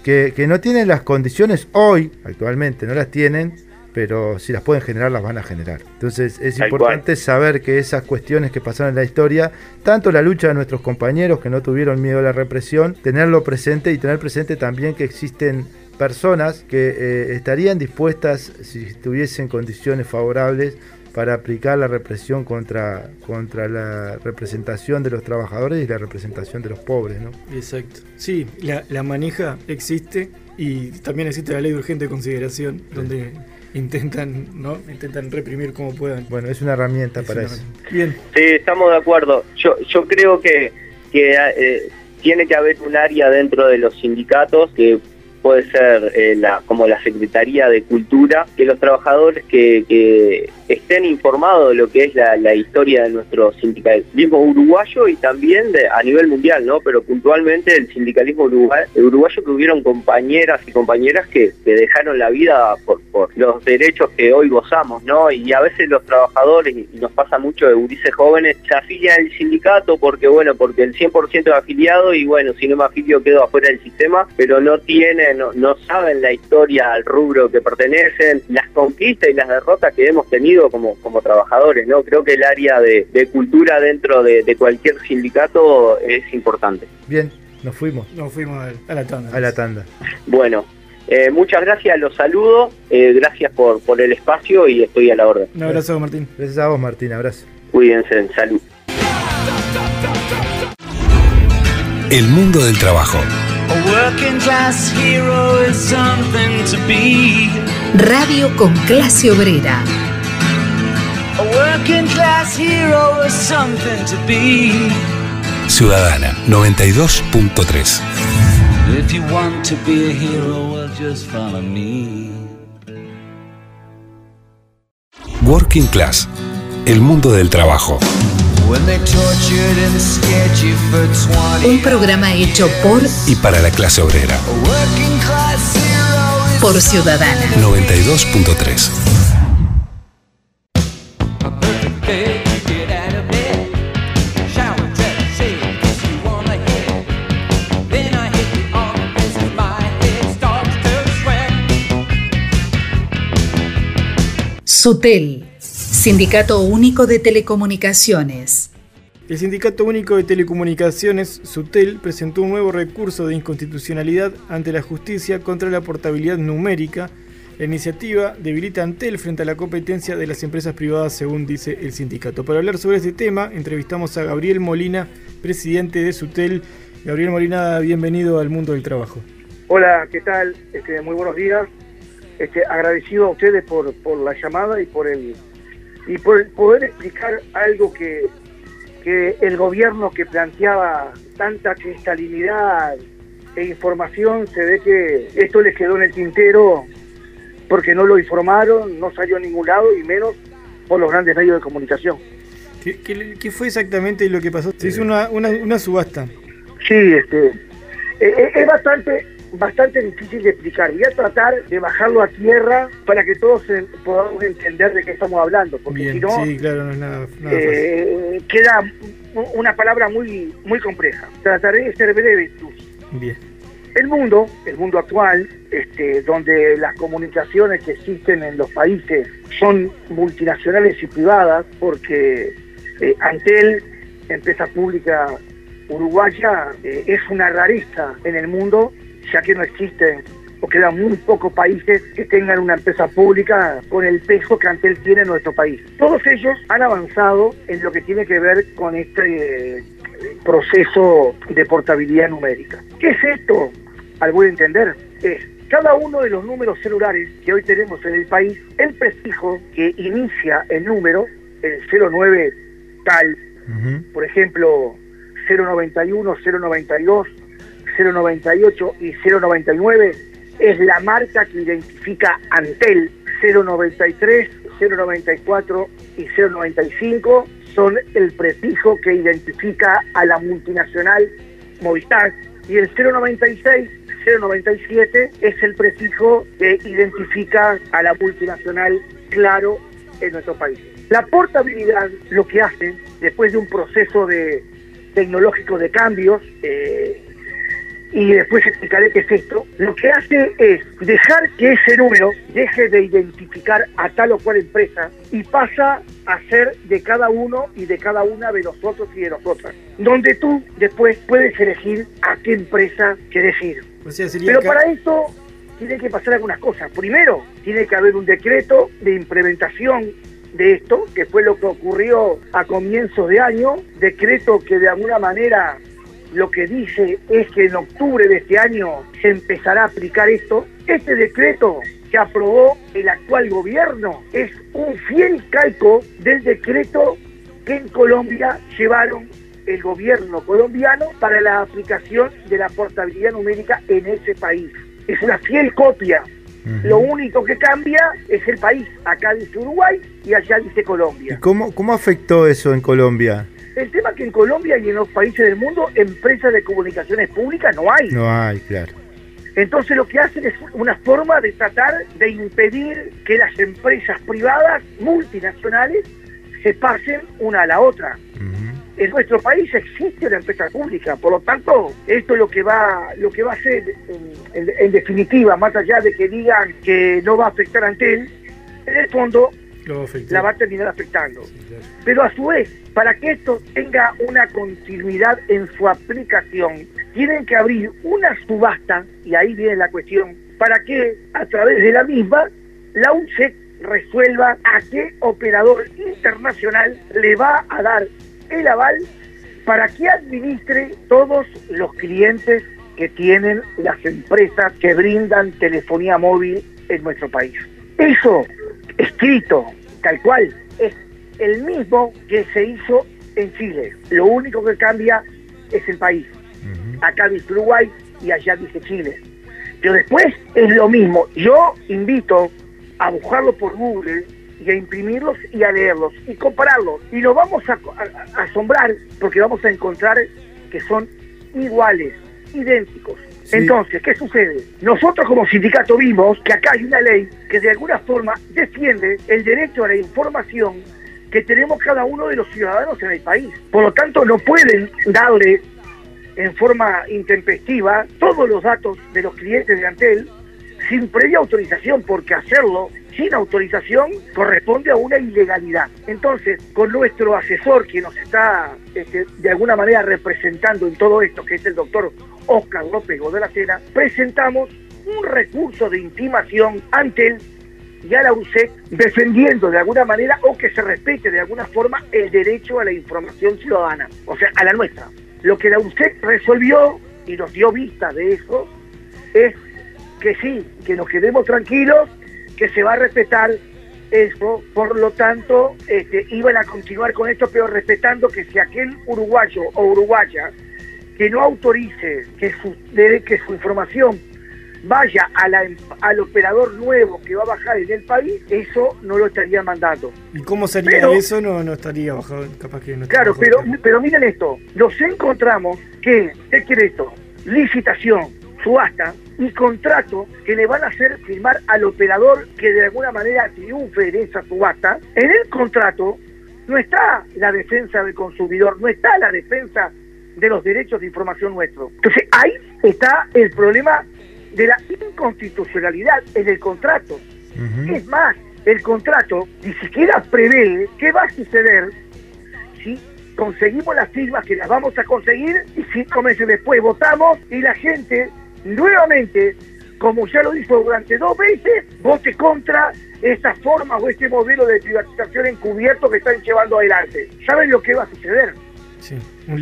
que, que no tienen las condiciones hoy, actualmente no las tienen, pero si las pueden generar, las van a generar. Entonces es importante cual. saber que esas cuestiones que pasaron en la historia, tanto la lucha de nuestros compañeros que no tuvieron miedo a la represión, tenerlo presente y tener presente también que existen personas que eh, estarían dispuestas, si tuviesen condiciones favorables, para aplicar la represión contra, contra la representación de los trabajadores y la representación de los pobres. ¿no? Exacto. Sí, la, la manija existe y también existe la ley de urgente consideración, sí. Intentan no intentan reprimir como puedan. Bueno es una herramienta es para una eso. herramienta. bien. Sí estamos de acuerdo. Yo yo creo que que eh, tiene que haber un área dentro de los sindicatos que puede ser eh, la, como la Secretaría de Cultura, que los trabajadores que, que estén informados de lo que es la, historia de nuestro sindicalismo uruguayo y también de, a nivel mundial, ¿no? Pero puntualmente el sindicalismo uruguayo, uruguayo que hubieron compañeras y compañeras que, que dejaron la vida por, por, los derechos que hoy gozamos, ¿no? Y a veces los trabajadores, y nos pasa mucho de gurises jóvenes, se afilian al sindicato porque, bueno, porque el 100% es afiliado y, bueno, si no me afilio quedo afuera del sistema, pero no tienen no, no, saben la historia al rubro que pertenecen, las conquistas y las derrotas que hemos tenido como, como trabajadores, ¿no? Creo que el área de, de cultura dentro de, de, cualquier sindicato es importante. Bien, nos fuimos. Nos fuimos a la tanda. A la tanda. Bueno, eh, muchas gracias, los saludo, eh, gracias por, por el espacio y estoy a la orden. Un abrazo, Martín. Gracias a vos, Martín, abrazo. Cuídense, salud. El mundo del trabajo. Radio con clase obrera. Ciudadana 92.3. If you want to be a hero, well, just follow me. Working Class. El mundo del trabajo. Un programa hecho por y para la clase obrera. Por Ciudadana 92.3. SUTEL, Sindicato Único de Telecomunicaciones. El Sindicato Único de Telecomunicaciones, SUTEL, presentó un nuevo recurso de inconstitucionalidad ante la justicia contra la portabilidad numérica. La iniciativa debilita Antel frente a la competencia de las empresas privadas, según dice el sindicato. Para hablar sobre este tema, entrevistamos a Gabriel Molina, presidente de SUTEL. Gabriel Molina, bienvenido al mundo del trabajo. Hola, ¿qué tal? Este, muy buenos días. Este, agradecido a ustedes por, por la llamada y por el y por poder explicar algo que, que el gobierno que planteaba tanta cristalinidad e información se ve que esto les quedó en el tintero porque no lo informaron, no salió a ningún lado y menos por los grandes medios de comunicación. ¿Qué, qué, qué fue exactamente lo que pasó? Se hizo una, una, una subasta. Sí, este, es, es bastante bastante difícil de explicar. Voy a tratar de bajarlo a tierra para que todos podamos entender de qué estamos hablando, porque Bien, si no, sí, claro, no es nada, nada eh, queda una palabra muy muy compleja. Trataré de ser breve. Bien. El mundo, el mundo actual, este, donde las comunicaciones que existen en los países son multinacionales y privadas, porque eh, Antel, empresa pública uruguaya, eh, es una rareza en el mundo, ya que no existen o quedan muy pocos países que tengan una empresa pública con el peso que Antel tiene en nuestro país. Todos ellos han avanzado en lo que tiene que ver con este eh, proceso de portabilidad numérica. ¿Qué es esto? Al buen entender, es cada uno de los números celulares que hoy tenemos en el país, el prefijo que inicia el número, el 09 tal, por ejemplo, 091, 092, 098 y 099 es la marca que identifica Antel 093, 094 y 095 son el prefijo que identifica a la multinacional Movistar. Y el 096 097 es el prefijo que identifica a la multinacional Claro en nuestro país. La portabilidad lo que hace, después de un proceso de tecnológico de cambios, eh, y después explicaré qué es esto, lo que hace es dejar que ese número deje de identificar a tal o cual empresa y pasa a ser de cada uno y de cada una de nosotros y de nosotras, donde tú después puedes elegir a qué empresa quieres ir. Pero para esto tiene que pasar algunas cosas. Primero, tiene que haber un decreto de implementación de esto, que fue lo que ocurrió a comienzos de año, decreto que de alguna manera lo que dice es que en octubre de este año se empezará a aplicar esto. Este decreto que aprobó el actual gobierno es un fiel calco del decreto que en Colombia llevaron el gobierno colombiano para la aplicación de la portabilidad numérica en ese país. Es una fiel copia. Lo único que cambia es el país. Acá dice Uruguay y allá dice Colombia. ¿Y cómo, cómo afectó eso en Colombia? El tema es que en Colombia y en los países del mundo, empresas de comunicaciones públicas no hay. No hay, claro. Entonces lo que hacen es una forma de tratar de impedir que las empresas privadas multinacionales se pasen una a la otra. En nuestro país existe una empresa pública, por lo tanto, esto es lo que va, lo que va a hacer, en, en definitiva, más allá de que digan que no va a afectar a Antel, en el fondo la va a terminar afectando. Pero a su vez, para que esto tenga una continuidad en su aplicación, tienen que abrir una subasta, y ahí viene la cuestión, para que a través de la misma, la UNCEC resuelva a qué operador internacional le va a dar el aval para que administre todos los clientes que tienen las empresas que brindan telefonía móvil en nuestro país. Eso escrito, tal cual, es el mismo que se hizo en Chile. Lo único que cambia es el país. Acá dice Uruguay y allá dice Chile. Pero después es lo mismo. Yo invito a buscarlo por Google y a imprimirlos y a leerlos y compararlos. Y nos vamos a, a asombrar porque vamos a encontrar que son iguales, idénticos. Entonces, ¿qué sucede? Nosotros como sindicato vimos que acá hay una ley que de alguna forma defiende el derecho a la información que tenemos cada uno de los ciudadanos en el país. Por lo tanto, no pueden darle en forma intempestiva todos los datos de los clientes de Antel sin previa autorización, porque hacerlo sin autorización corresponde a una ilegalidad. Entonces, con nuestro asesor que nos está este, de alguna manera representando en todo esto, que es el doctor Oscar López Godolacera, presentamos un recurso de intimación ante él y a la UCEC defendiendo de alguna manera o que se respete de alguna forma el derecho a la información ciudadana, o sea, a la nuestra. Lo que la UCEC resolvió y nos dio vista de eso es que sí, que nos quedemos tranquilos, que se va a respetar eso, por lo tanto, este, iban a continuar con esto, pero respetando que si aquel uruguayo o uruguaya que no autorice que su, que su información vaya a la, al operador nuevo que va a bajar en el país, eso no lo estaría mandando. ¿Y cómo sería eso? No, no estaría bajado, capaz que no Claro, pero, pero miren esto, nos encontramos que decreto, licitación, subasta y contrato que le van a hacer firmar al operador que de alguna manera triunfe en esa subasta, en el contrato no está la defensa del consumidor, no está la defensa de los derechos de información nuestros. Entonces ahí está el problema de la inconstitucionalidad en el contrato. Es más, el contrato ni siquiera prevé qué va a suceder si conseguimos las firmas que las vamos a conseguir y cinco meses después votamos y la gente nuevamente, como ya lo hizo durante dos veces, vote contra esta forma o este modelo de privatización encubierto que están llevando adelante. ¿Saben lo que va a suceder?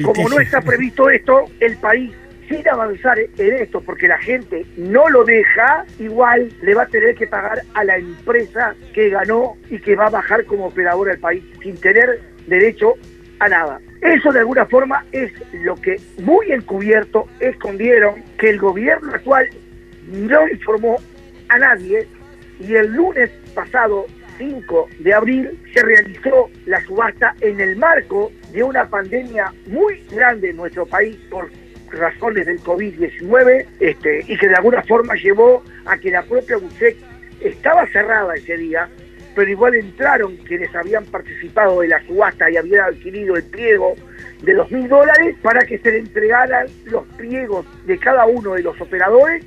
Como no está previsto esto, el país sin avanzar en esto, porque la gente no lo deja, igual le va a tener que pagar a la empresa que ganó y que va a bajar como operador al país sin tener derecho a nada. Eso de alguna forma es lo que muy encubierto escondieron que el gobierno actual no informó a nadie y el lunes pasado 5 de abril se realizó la subasta en el marco de una pandemia muy grande en nuestro país por razones del COVID-19 este, y que de alguna forma llevó a que la propia UCEC estaba cerrada ese día, pero igual entraron quienes habían participado de la subasta y habían adquirido el pliego de dos mil dólares para que se le entregaran los pliegos de cada uno de los operadores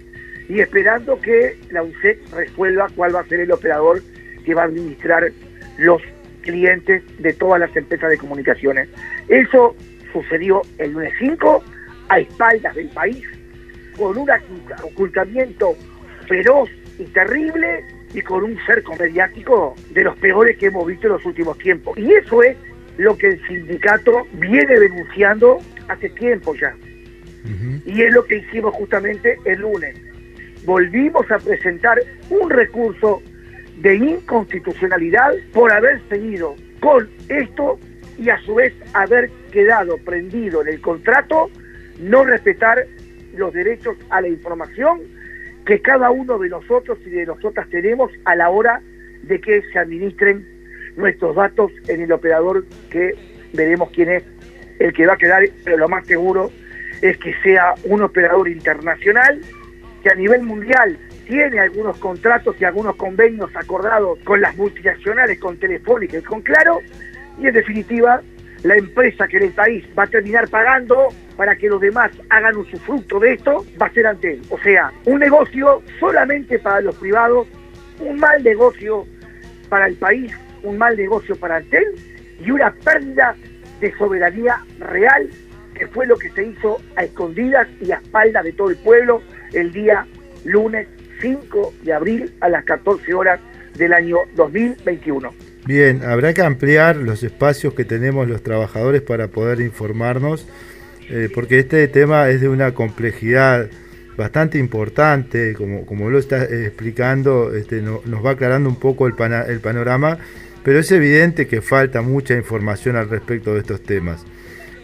y esperando que la UCEC resuelva cuál va a ser el operador que va a administrar los clientes de todas las empresas de comunicaciones. Eso sucedió el lunes 5 a espaldas del país, con un ocultamiento feroz y terrible y con un cerco mediático de los peores que hemos visto en los últimos tiempos. Y eso es lo que el sindicato viene denunciando hace tiempo ya. Y es lo que hicimos justamente el lunes. Volvimos a presentar un recurso de inconstitucionalidad por haber seguido con esto y a su vez haber quedado prendido en el contrato no respetar los derechos a la información que cada uno de nosotros y de nosotras tenemos a la hora de que se administren nuestros datos en el operador que veremos quién es el que va a quedar, pero lo más seguro es que sea un operador internacional que a nivel mundial tiene algunos contratos y algunos convenios acordados con las multinacionales, con Telefónica y con Claro, y en definitiva la empresa que en el país va a terminar pagando para que los demás hagan usufructo de esto, va a ser Antel. O sea, un negocio solamente para los privados, un mal negocio para el país, un mal negocio para Antel y una pérdida de soberanía real que fue lo que se hizo a escondidas y a espaldas de todo el pueblo el día lunes 5 de abril a las 14 horas del año 2021. Bien, habrá que ampliar los espacios que tenemos los trabajadores para poder informarnos, eh, porque este tema es de una complejidad bastante importante, como, como lo está explicando, este, nos va aclarando un poco el, panorama, pero es evidente que falta mucha información al respecto de estos temas.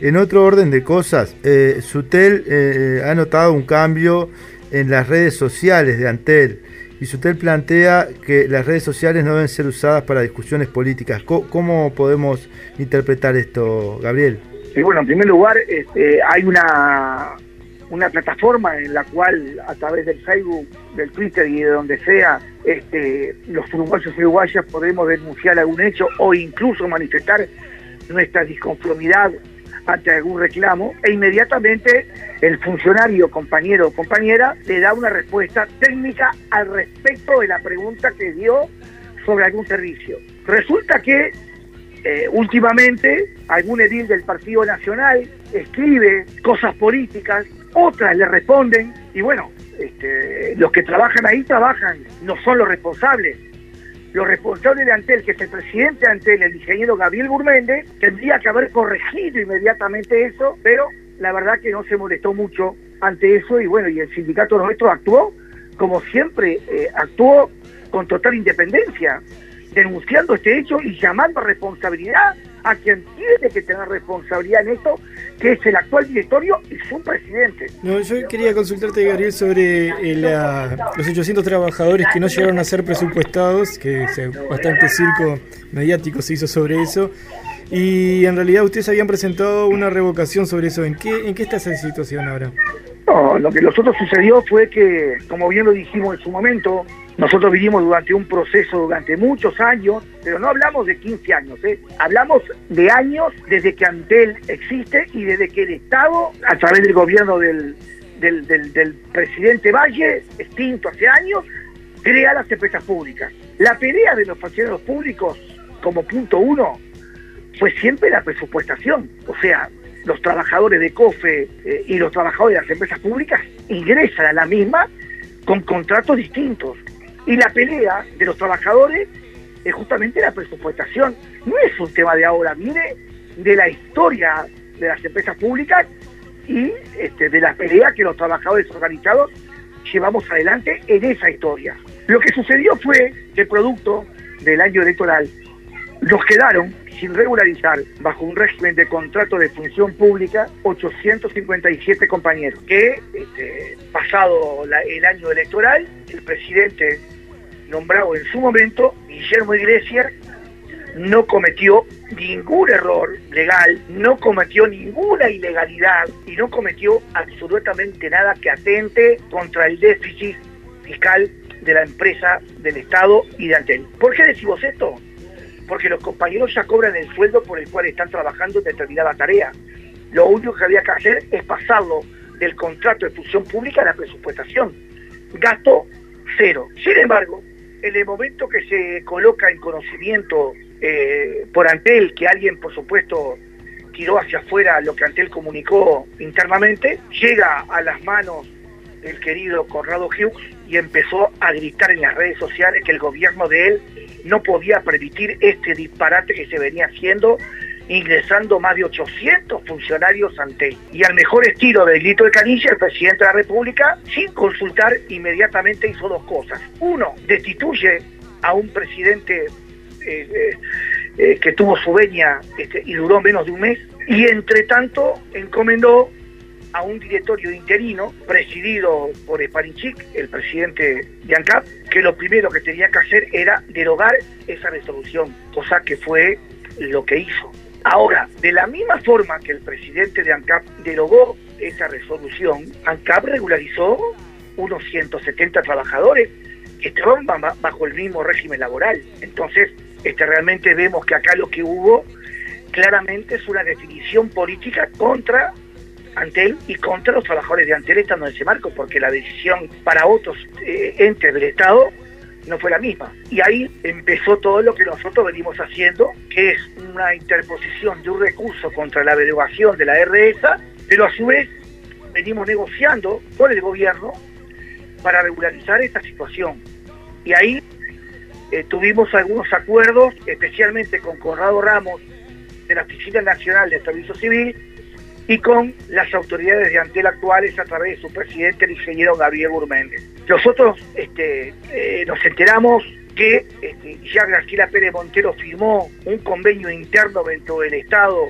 En otro orden de cosas, eh, Sutel eh, ha notado un cambio en las redes sociales de Antel y usted plantea que las redes sociales no deben ser usadas para discusiones políticas. ¿Cómo, podemos interpretar esto, Gabriel? Sí, bueno, en primer lugar, este, hay una, una plataforma en la cual a través del Facebook, del Twitter y de donde sea, este, los uruguayos y uruguayas podemos denunciar algún hecho o incluso manifestar nuestra disconformidad ante algún reclamo e inmediatamente el funcionario, compañero o compañera, le da una respuesta técnica al respecto de la pregunta que dio sobre algún servicio. Resulta que eh, últimamente algún edil del Partido Nacional escribe cosas políticas, otras le responden y bueno, este, los que trabajan ahí trabajan, no son los responsables los responsables de Antel, que es el presidente de Antel, el ingeniero Gabriel Gurmende, tendría que haber corregido inmediatamente eso, pero la verdad que no se molestó mucho ante eso y bueno, y el sindicato nuestro actuó como siempre eh, actuó con total independencia, denunciando este hecho y llamando a responsabilidad a quien tiene que tener responsabilidad en esto, que es el actual directorio y su presidente. No, yo quería consultarte, Gabriel, sobre eh, los 800 trabajadores que no llegaron a ser presupuestados, que bastante circo mediático se hizo sobre eso. Y en realidad ustedes habían presentado una revocación sobre eso. ¿En qué, en qué está esa situación ahora? No, lo que nosotros sucedió fue que, como bien lo dijimos en su momento, Nosotros vivimos durante un proceso durante muchos años, pero no hablamos de 15 años, ¿eh? hablamos de años desde que Antel existe y desde que el Estado, a través del gobierno del, presidente Valle, extinto hace años, crea las empresas públicas. La pelea de los funcionarios públicos como punto uno fue siempre la presupuestación. O sea, los trabajadores de COFE eh, y los trabajadores de las empresas públicas ingresan a la misma con contratos distintos. Y la pelea de los trabajadores es justamente la presupuestación. No es un tema de ahora, viene de la historia de las empresas públicas y este, de la pelea que los trabajadores organizados llevamos adelante en esa historia. Lo que sucedió fue que producto del año electoral nos quedaron sin regularizar bajo un régimen de contrato de función pública 857 compañeros que este, pasado la- el año electoral el presidente nombrado en su momento Guillermo Iglesias no cometió ningún error legal, no cometió ninguna ilegalidad y no cometió absolutamente nada que atente contra el déficit fiscal de la empresa, del Estado y de Antel. ¿Por qué decimos esto? Porque los compañeros ya cobran el sueldo por el cual están trabajando en determinada tarea. Lo único que había que hacer es pasarlo del contrato de función pública a la presupuestación. Gasto cero. Sin embargo, en el momento que se coloca en conocimiento eh, por Antel, que alguien, por supuesto, tiró hacia afuera lo que Antel comunicó internamente, llega a las manos del querido Conrado Hughes y empezó a gritar en las redes sociales que el gobierno de él no podía permitir este disparate que se venía haciendo ingresando más de 800 funcionarios ante y al mejor estilo del grito de canilla el presidente de la República sin consultar inmediatamente hizo dos cosas uno destituye a un presidente eh, eh, eh, que tuvo su veña este, y duró menos de un mes y entre tanto encomendó a un directorio interino presidido por Spanichik, el presidente de ANCAP, que lo primero que tenía que hacer era derogar esa resolución, cosa que fue lo que hizo. Ahora, de la misma forma que el presidente de ANCAP derogó esa resolución, ANCAP regularizó unos 170 trabajadores que estaban ba- bajo el mismo régimen laboral. Entonces, este, realmente vemos que acá lo que hubo claramente es una definición política contra Antel y contra los trabajadores de Antel estando en ese marco, porque la decisión para otros eh, entes del Estado no fue la misma. Y ahí empezó todo lo que nosotros venimos haciendo, que es una interposición de un recurso contra la derogación de la RESA, pero a su vez venimos negociando con el gobierno para regularizar esta situación. Y ahí eh, tuvimos algunos acuerdos, especialmente con Conrado Ramos de la Oficina Nacional de Servicio Civil y con las autoridades de Antel actuales a través de su presidente, el ingeniero Gabriel Burméndez. Nosotros este, eh, nos enteramos que este, ya Graciela Pérez Montero firmó un convenio interno dentro del Estado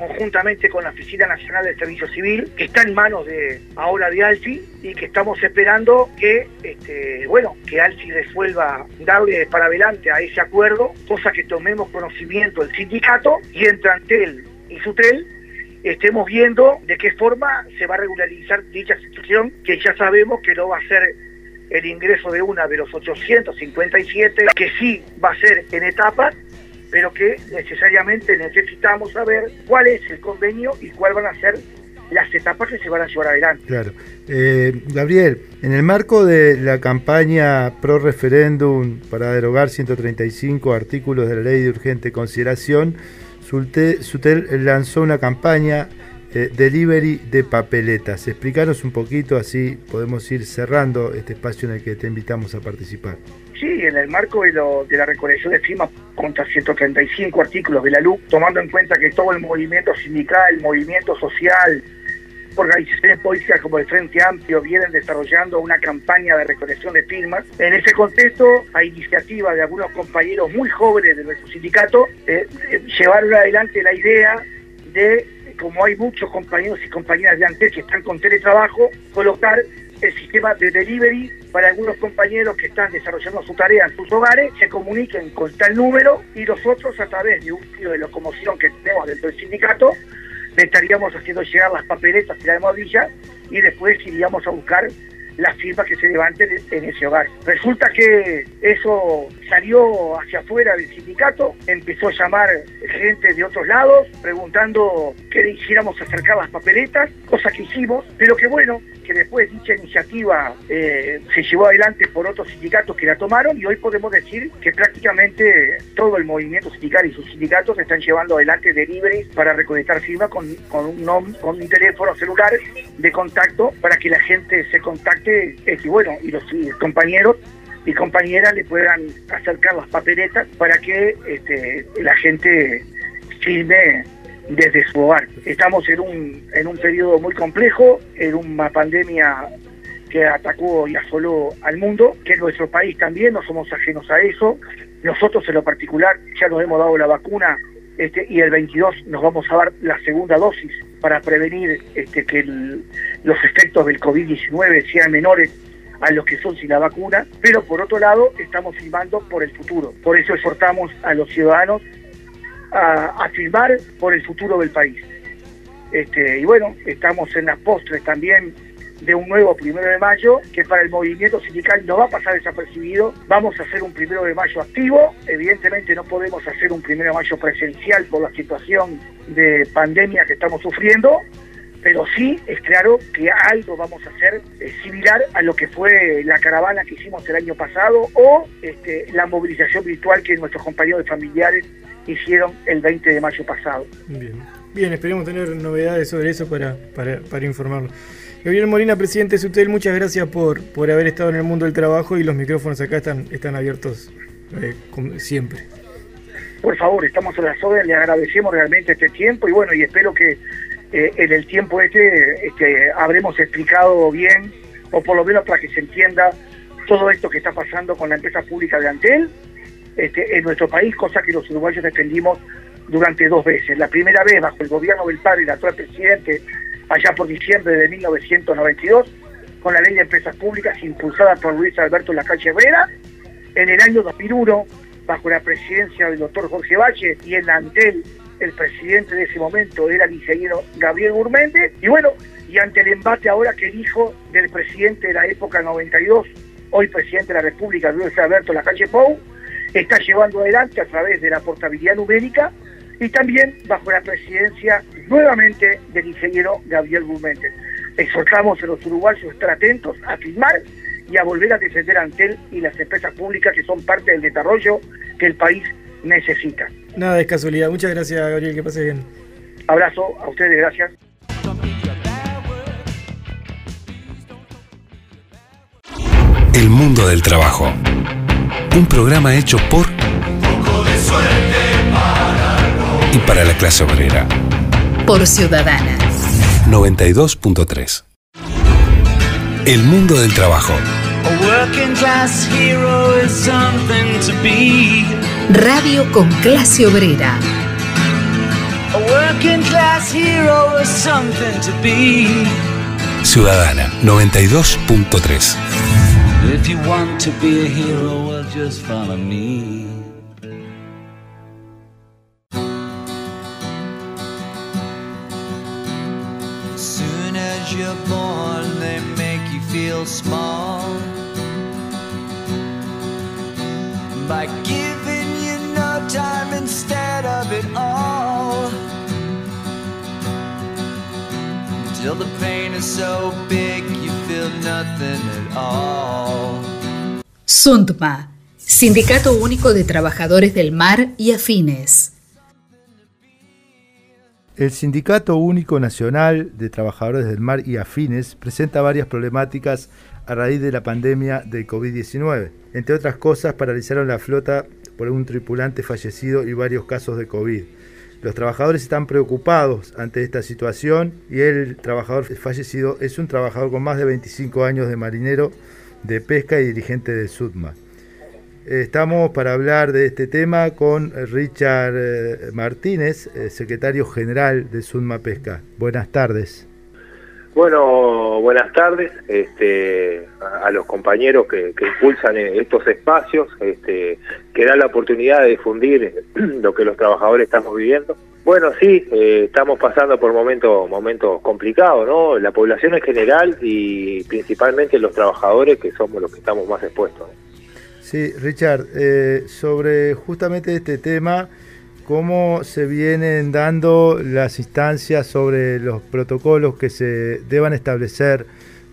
conjuntamente con la Oficina Nacional del Servicio Civil, que está en manos de ahora de Alfi y que estamos esperando que, este, bueno, que Alfi resuelva darle para adelante a ese acuerdo, cosa que tomemos conocimiento el sindicato y entre Antel y Sutel estemos viendo de qué forma se va a regularizar dicha situación, que ya sabemos que no va a ser el ingreso de una de los 857, que sí va a ser en etapas, pero que necesariamente necesitamos saber cuál es el convenio y cuáles van a ser las etapas que se van a llevar adelante. Claro. Eh, Gabriel, en el marco de la campaña pro referéndum para derogar 135 artículos de la ley de urgente consideración, Sutel lanzó una campaña eh, delivery de papeletas. Explícanos un poquito, así podemos ir cerrando este espacio en el que te invitamos a participar. Sí, en el marco de, lo- de la recolección de firmas contra 135 artículos de la LUC, tomando en cuenta que todo el movimiento sindical, el movimiento social, organizaciones políticas como el Frente Amplio vienen desarrollando una campaña de recolección de firmas. En ese contexto, a iniciativa de algunos compañeros muy jóvenes de nuestro sindicato, eh, eh, llevaron adelante la idea de, como hay muchos compañeros y compañeras de antes que están con teletrabajo, colocar el sistema de delivery para algunos compañeros que están desarrollando su tarea en sus hogares, se comuniquen con tal número y nosotros a través de un tiro de locomoción que tenemos dentro del sindicato, le estaríamos haciendo llegar las papeletas y la almohadilla y después iríamos a buscar las firmas que se levanten en ese hogar. Resulta que eso salió hacia afuera del sindicato, empezó a llamar gente de otros lados preguntando que le hiciéramos acercar las papeletas, cosa que hicimos, pero que bueno, que después dicha iniciativa eh, se llevó adelante por otros sindicatos que la tomaron y hoy podemos decir que prácticamente todo el movimiento sindical y sus sindicatos están llevando adelante deliveries para recolectar firmas con, con, un, con un teléfono celular de contacto para que la gente se contacte y bueno, y los compañeros y compañeras le puedan acercar las papeletas para que este, la gente firme desde su hogar. Estamos en un, en un periodo muy complejo, en una pandemia que atacó y asoló al mundo, que en nuestro país también no somos ajenos a eso. Nosotros en lo particular ya nos hemos dado la vacuna este, y el 22 nos vamos a dar la segunda dosis para prevenir este, que los efectos del COVID-19 sean menores a los que son sin la vacuna, pero por otro lado estamos firmando por el futuro. Por eso exhortamos a los ciudadanos a, firmar por el futuro del país. Este, y bueno, estamos en las postres también de un nuevo primero de mayo que para el movimiento sindical no va a pasar desapercibido. Vamos a hacer un primero de mayo activo. Evidentemente no podemos hacer un primero de mayo presencial por la situación de pandemia que estamos sufriendo, pero sí es claro que algo vamos a hacer eh, similar a lo que fue la caravana que hicimos el año pasado o este, la movilización virtual que nuestros compañeros familiares hicieron el 20 de mayo pasado. Bien, Bien esperemos tener novedades sobre eso para, para, para informarlo. Gabriel Molina, presidente de SUTEL, muchas gracias por, por haber estado en el mundo del trabajo y los micrófonos acá están, están abiertos eh, siempre. Por favor, estamos a las órdenes, le agradecemos realmente este tiempo y bueno, y espero que eh, en el tiempo este, este habremos explicado bien, o por lo menos para que se entienda todo esto que está pasando con la empresa pública de Antel este, en nuestro país, cosa que los uruguayos defendimos durante dos veces. La primera vez bajo el gobierno del padre el actual presidente, allá por diciembre de 1992, con la ley de empresas públicas impulsada por Luis Alberto Lacalle Herrera. En el año 2001, bajo la presidencia del doctor Jorge Valle y en Antel, el presidente de ese momento era el ingeniero Gabriel Gurméndez. Y bueno, y ante el embate ahora que el hijo del presidente de la época 92, hoy presidente de la República, Luis Alberto Lacalle Pou, está llevando adelante a través de la portabilidad numérica y también bajo la presidencia nuevamente del ingeniero Gabriel Gurméndez. Exhortamos a los uruguayos a estar atentos, a firmar y a volver a defender a Antel y las empresas públicas que son parte del desarrollo que el país necesita. Nada de casualidad. Muchas gracias, Gabriel. Que pase bien. Abrazo a ustedes, gracias. El mundo del trabajo. Un programa hecho por y para la clase obrera. Por Ciudadana. 92.3. El mundo del trabajo. Radio con clase obrera. Ciudadana 92.3. as you're born, they make you feel small by giving you no time instead of it all. Till the pain is so big you feel nothing at all. SUNTMA, Sindicato Único de Trabajadores del Mar y Afines. El Sindicato Único Nacional de Trabajadores del Mar y Afines presenta varias problemáticas a raíz de la pandemia de COVID-19. Entre otras cosas, paralizaron la flota por un tripulante fallecido y varios casos de COVID. Los trabajadores están preocupados ante esta situación y el trabajador fallecido es un trabajador con más de 25 años de marinero de pesca y dirigente de SUDMA. Estamos para hablar de este tema con Richard eh, Martínez, eh, secretario general de SUDMA Pesca. Buenas tardes. Bueno, buenas tardes este, a, los compañeros que, que impulsan eh, estos espacios, este, que dan la oportunidad de difundir lo que los trabajadores estamos viviendo. Bueno, sí, estamos pasando por momentos momentos complicados, ¿no? La población en general y principalmente los trabajadores que somos los que estamos más expuestos. Sí, Richard, eh, sobre justamente este tema, ¿cómo se vienen dando las instancias sobre los protocolos que se deban establecer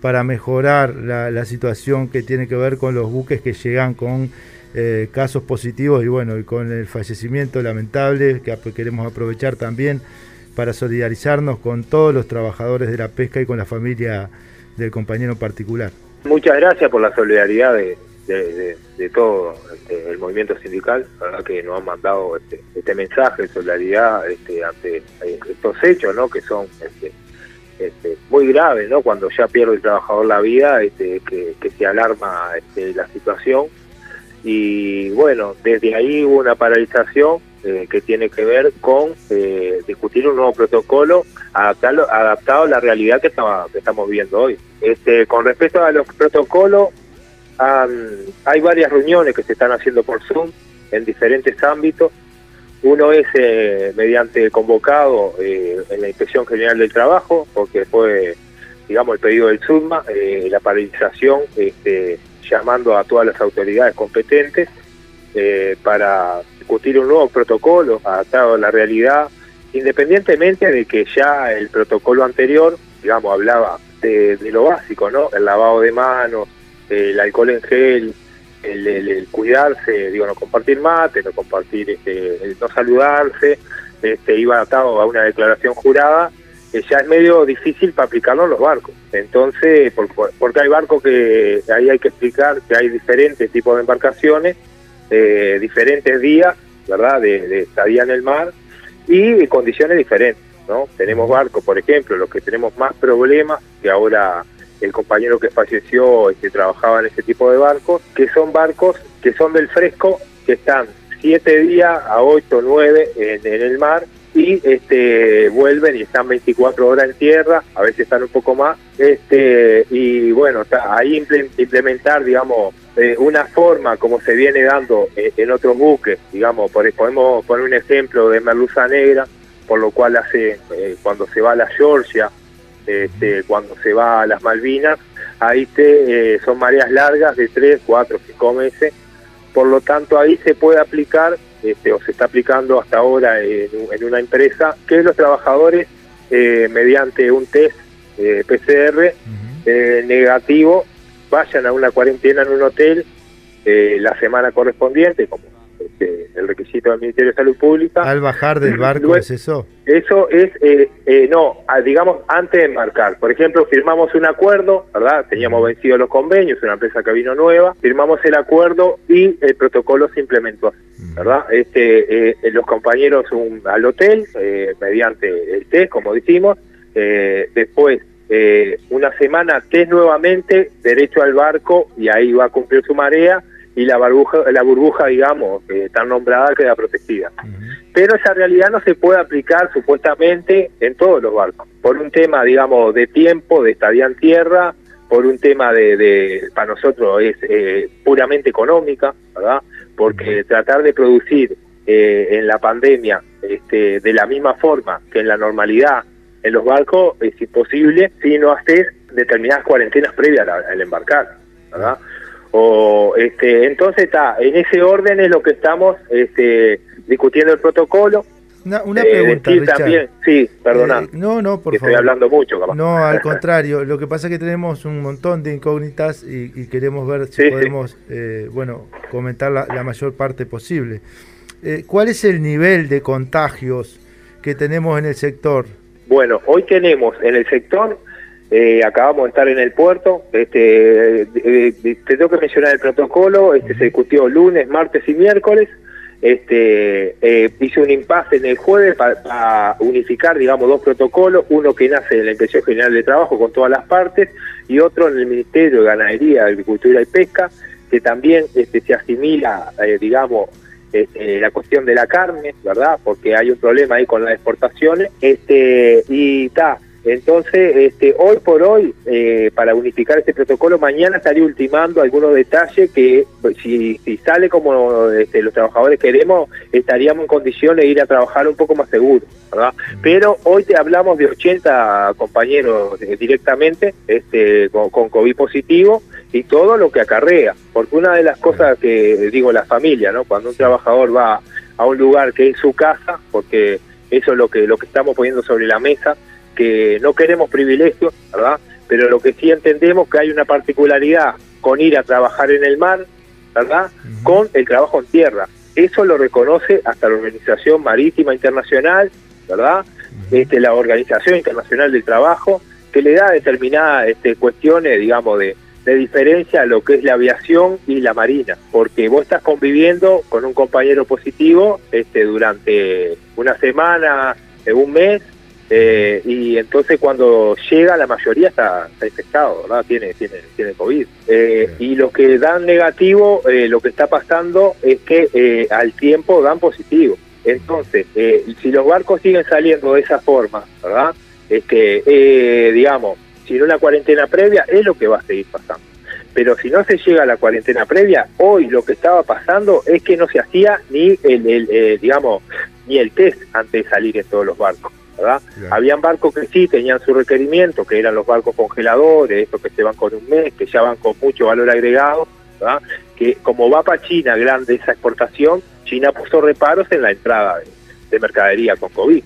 para mejorar la, situación que tiene que ver con los buques que llegan con eh, casos positivos y bueno, y con el fallecimiento lamentable que queremos aprovechar también para solidarizarnos con todos los trabajadores de la pesca y con la familia del compañero en particular? Muchas gracias por la solidaridad de, de- todo este, el movimiento sindical, que nos han mandado este, este mensaje de solidaridad este, ante eh, estos hechos, ¿no? Que son este, este, muy graves, ¿no? Cuando ya pierde el trabajador la vida, este, que, que se alarma este, la situación y bueno, desde ahí hubo una paralización eh, que tiene que ver con eh, discutir un nuevo protocolo adaptarlo, adaptado a la realidad que, estaba- que estamos viendo hoy. Este, con respecto a los protocolos, am, hay varias reuniones que se están haciendo por Zoom en diferentes ámbitos. Uno es eh, mediante convocado eh, en la Inspección General del Trabajo, porque fue, digamos, el pedido del SUDMA, eh, la paralización, este, llamando a todas las autoridades competentes eh, para discutir un nuevo protocolo adaptado a la realidad, independientemente de que ya el protocolo anterior, digamos, hablaba de, de lo básico, ¿no? El lavado de manos, el alcohol en gel, el, el- cuidarse, digo, no compartir mate, no compartir, este, el no saludarse, este, iba atado a una declaración jurada, que ya es medio difícil para aplicarlo en los barcos. Entonces, por- porque hay barcos que ahí hay que explicar que hay diferentes tipos de embarcaciones, eh, diferentes días, ¿verdad?, de, de estadía en el mar y condiciones diferentes, ¿no? Tenemos barcos, por ejemplo, los que tenemos más problemas, que ahora el compañero que falleció este, trabajaba en ese tipo de barcos, que son barcos que son del fresco, que están siete días a ocho, nueve en, el mar y este vuelven y están 24 horas en tierra, a veces están un poco más, este y bueno, ahí imple- implementar, digamos, eh, una forma como se viene dando eh, en otros buques, digamos, por, podemos poner un ejemplo de merluza negra, por lo cual hace eh, cuando se va a la Georgia, este, cuando se va a las Malvinas, ahí te, eh, son mareas largas de 3, 4, 5 meses, por lo tanto ahí se puede aplicar, este, o se está aplicando hasta ahora en, en una empresa, que los trabajadores, eh, mediante un test eh, PCR negativo, vayan a una cuarentena en un hotel eh, la semana correspondiente, como este, el requisito del Ministerio de Salud Pública. Al bajar del barco, ¿es eso? Eso es, eh, eh, no, ah, digamos, antes de embarcar. Por ejemplo, firmamos un acuerdo, ¿verdad? Teníamos vencidos los convenios, una empresa que vino nueva, firmamos el acuerdo y el protocolo se implementó, ¿verdad? Este, eh, los compañeros un- al hotel, eh, mediante el test, como dijimos, eh, después eh, una semana test nuevamente, derecho al barco y ahí va a cumplir su marea y la burbuja, la burbuja digamos, eh, tan nombrada queda protegida pero esa realidad no se puede aplicar supuestamente en todos los barcos, por un tema, digamos, de tiempo, de estadía en tierra, por un tema de, de para nosotros es eh, puramente económica, ¿verdad? Porque tratar de producir eh, en la pandemia este, de la misma forma que en la normalidad en los barcos es imposible si no haces determinadas cuarentenas previas al, al embarcar, ¿verdad? O, este, entonces está, en ese orden es lo que estamos este, discutiendo el protocolo. Una, una Eh, pregunta, Richard. también, sí, perdona. Eh, no, no, por favor. Estoy hablando mucho, capaz. No, al contrario. Lo que pasa es que tenemos un montón de incógnitas y, y queremos ver si Sí, sí. podemos, eh, bueno, comentar la, la mayor parte posible. Eh, ¿Cuál es el nivel de contagios que tenemos en el sector? Bueno, hoy tenemos en el sector, eh, acabamos de estar en el puerto, este, eh, eh, te tengo que mencionar el protocolo, este se discutió lunes, martes y miércoles, este, eh, hizo un impasse en el jueves para unificar, digamos, dos protocolos, uno que nace de la Inspección General de Trabajo con todas las partes y otro en el Ministerio de Ganadería, Agricultura y Pesca, que también este, se asimila, eh, digamos, este, la cuestión de la carne, ¿verdad? Porque hay un problema ahí con las exportaciones. Este, y está, Entonces, este, hoy por hoy, eh, para unificar este protocolo, mañana estaría ultimando algunos detalles que si, si sale como este, los trabajadores queremos, estaríamos en condiciones de ir a trabajar un poco más seguro, ¿verdad? Pero hoy te hablamos de 80 compañeros eh, directamente este, con, con COVID positivo y todo lo que acarrea, porque una de las cosas que digo la familia, ¿no? Cuando un trabajador va a un lugar que es su casa, porque eso es lo que lo que estamos poniendo sobre la mesa, que no queremos privilegios, ¿verdad? Pero lo que sí entendemos que hay una particularidad con ir a trabajar en el mar, ¿verdad? Con el trabajo en tierra. Eso lo reconoce hasta la Organización Marítima Internacional, ¿verdad? Este, la Organización Internacional del Trabajo, que le da determinadas este, cuestiones, digamos, de, de diferencia a lo que es la aviación y la marina, porque vos estás conviviendo con un compañero positivo este, durante una semana, eh, un mes, eh, y entonces cuando llega la mayoría está, está infectado, ¿verdad? Tiene, tiene, tiene COVID. Eh, y los que dan negativo, eh, lo que está pasando es que eh, al tiempo dan positivo. Entonces, eh, si los barcos siguen saliendo de esa forma, ¿verdad? Es que, eh, digamos, sin una cuarentena previa es lo que va a seguir pasando. Pero si no se llega a la cuarentena previa, hoy lo que estaba pasando es que no se hacía ni el, el, digamos, ni el test antes de salir en todos los barcos. ¿Verdad? Habían barcos que sí tenían su requerimiento, que eran los barcos congeladores, estos que se van con un mes, que ya van con mucho valor agregado, ¿verdad? que como va para China grande esa exportación, China puso reparos en la entrada de, de mercadería con COVID.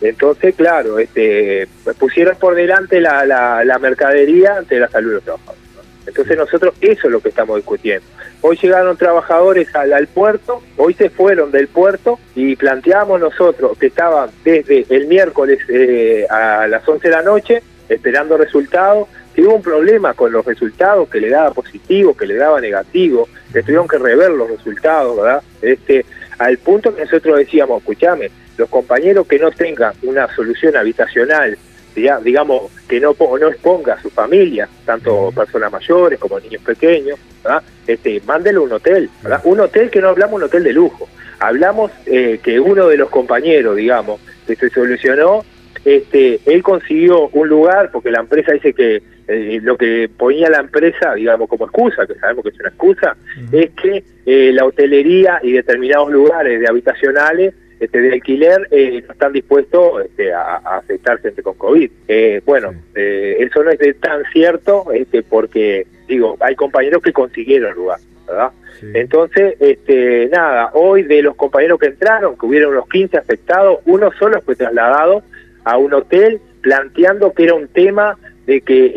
Entonces, claro, este, pusieron por delante la, la, la mercadería ante la salud de los trabajadores. Entonces nosotros eso es lo que estamos discutiendo. Hoy llegaron trabajadores al, al puerto, hoy se fueron del puerto y planteamos nosotros que estaban desde el miércoles eh, a las 11 de la noche esperando resultados, que hubo un problema con los resultados, que le daba positivo, que le daba negativo, que tuvieron que rever los resultados, ¿verdad? Este, al punto que nosotros decíamos, escúchame, los compañeros que no tengan una solución habitacional, digamos, que no, no exponga a su familia, tanto personas mayores como niños pequeños, ¿verdad? Este, mándelo a un hotel, ¿verdad? Un hotel que no hablamos un hotel de lujo, hablamos eh, que uno de los compañeros, digamos, que se solucionó, este, él consiguió un lugar, porque la empresa dice que eh, lo que ponía la empresa, digamos, como excusa, que sabemos que es una excusa, es que eh, la hotelería y determinados lugares de habitacionales este, de alquiler eh, no están dispuestos este, a, a aceptar gente con COVID. Eh, bueno, eh, eso no es de tan cierto este, porque, digo, hay compañeros que consiguieron lugar, ¿verdad? Entonces, este, nada, hoy de los compañeros que entraron, que hubieron unos 15 afectados, uno solo fue trasladado a un hotel planteando que era un tema de que, eh,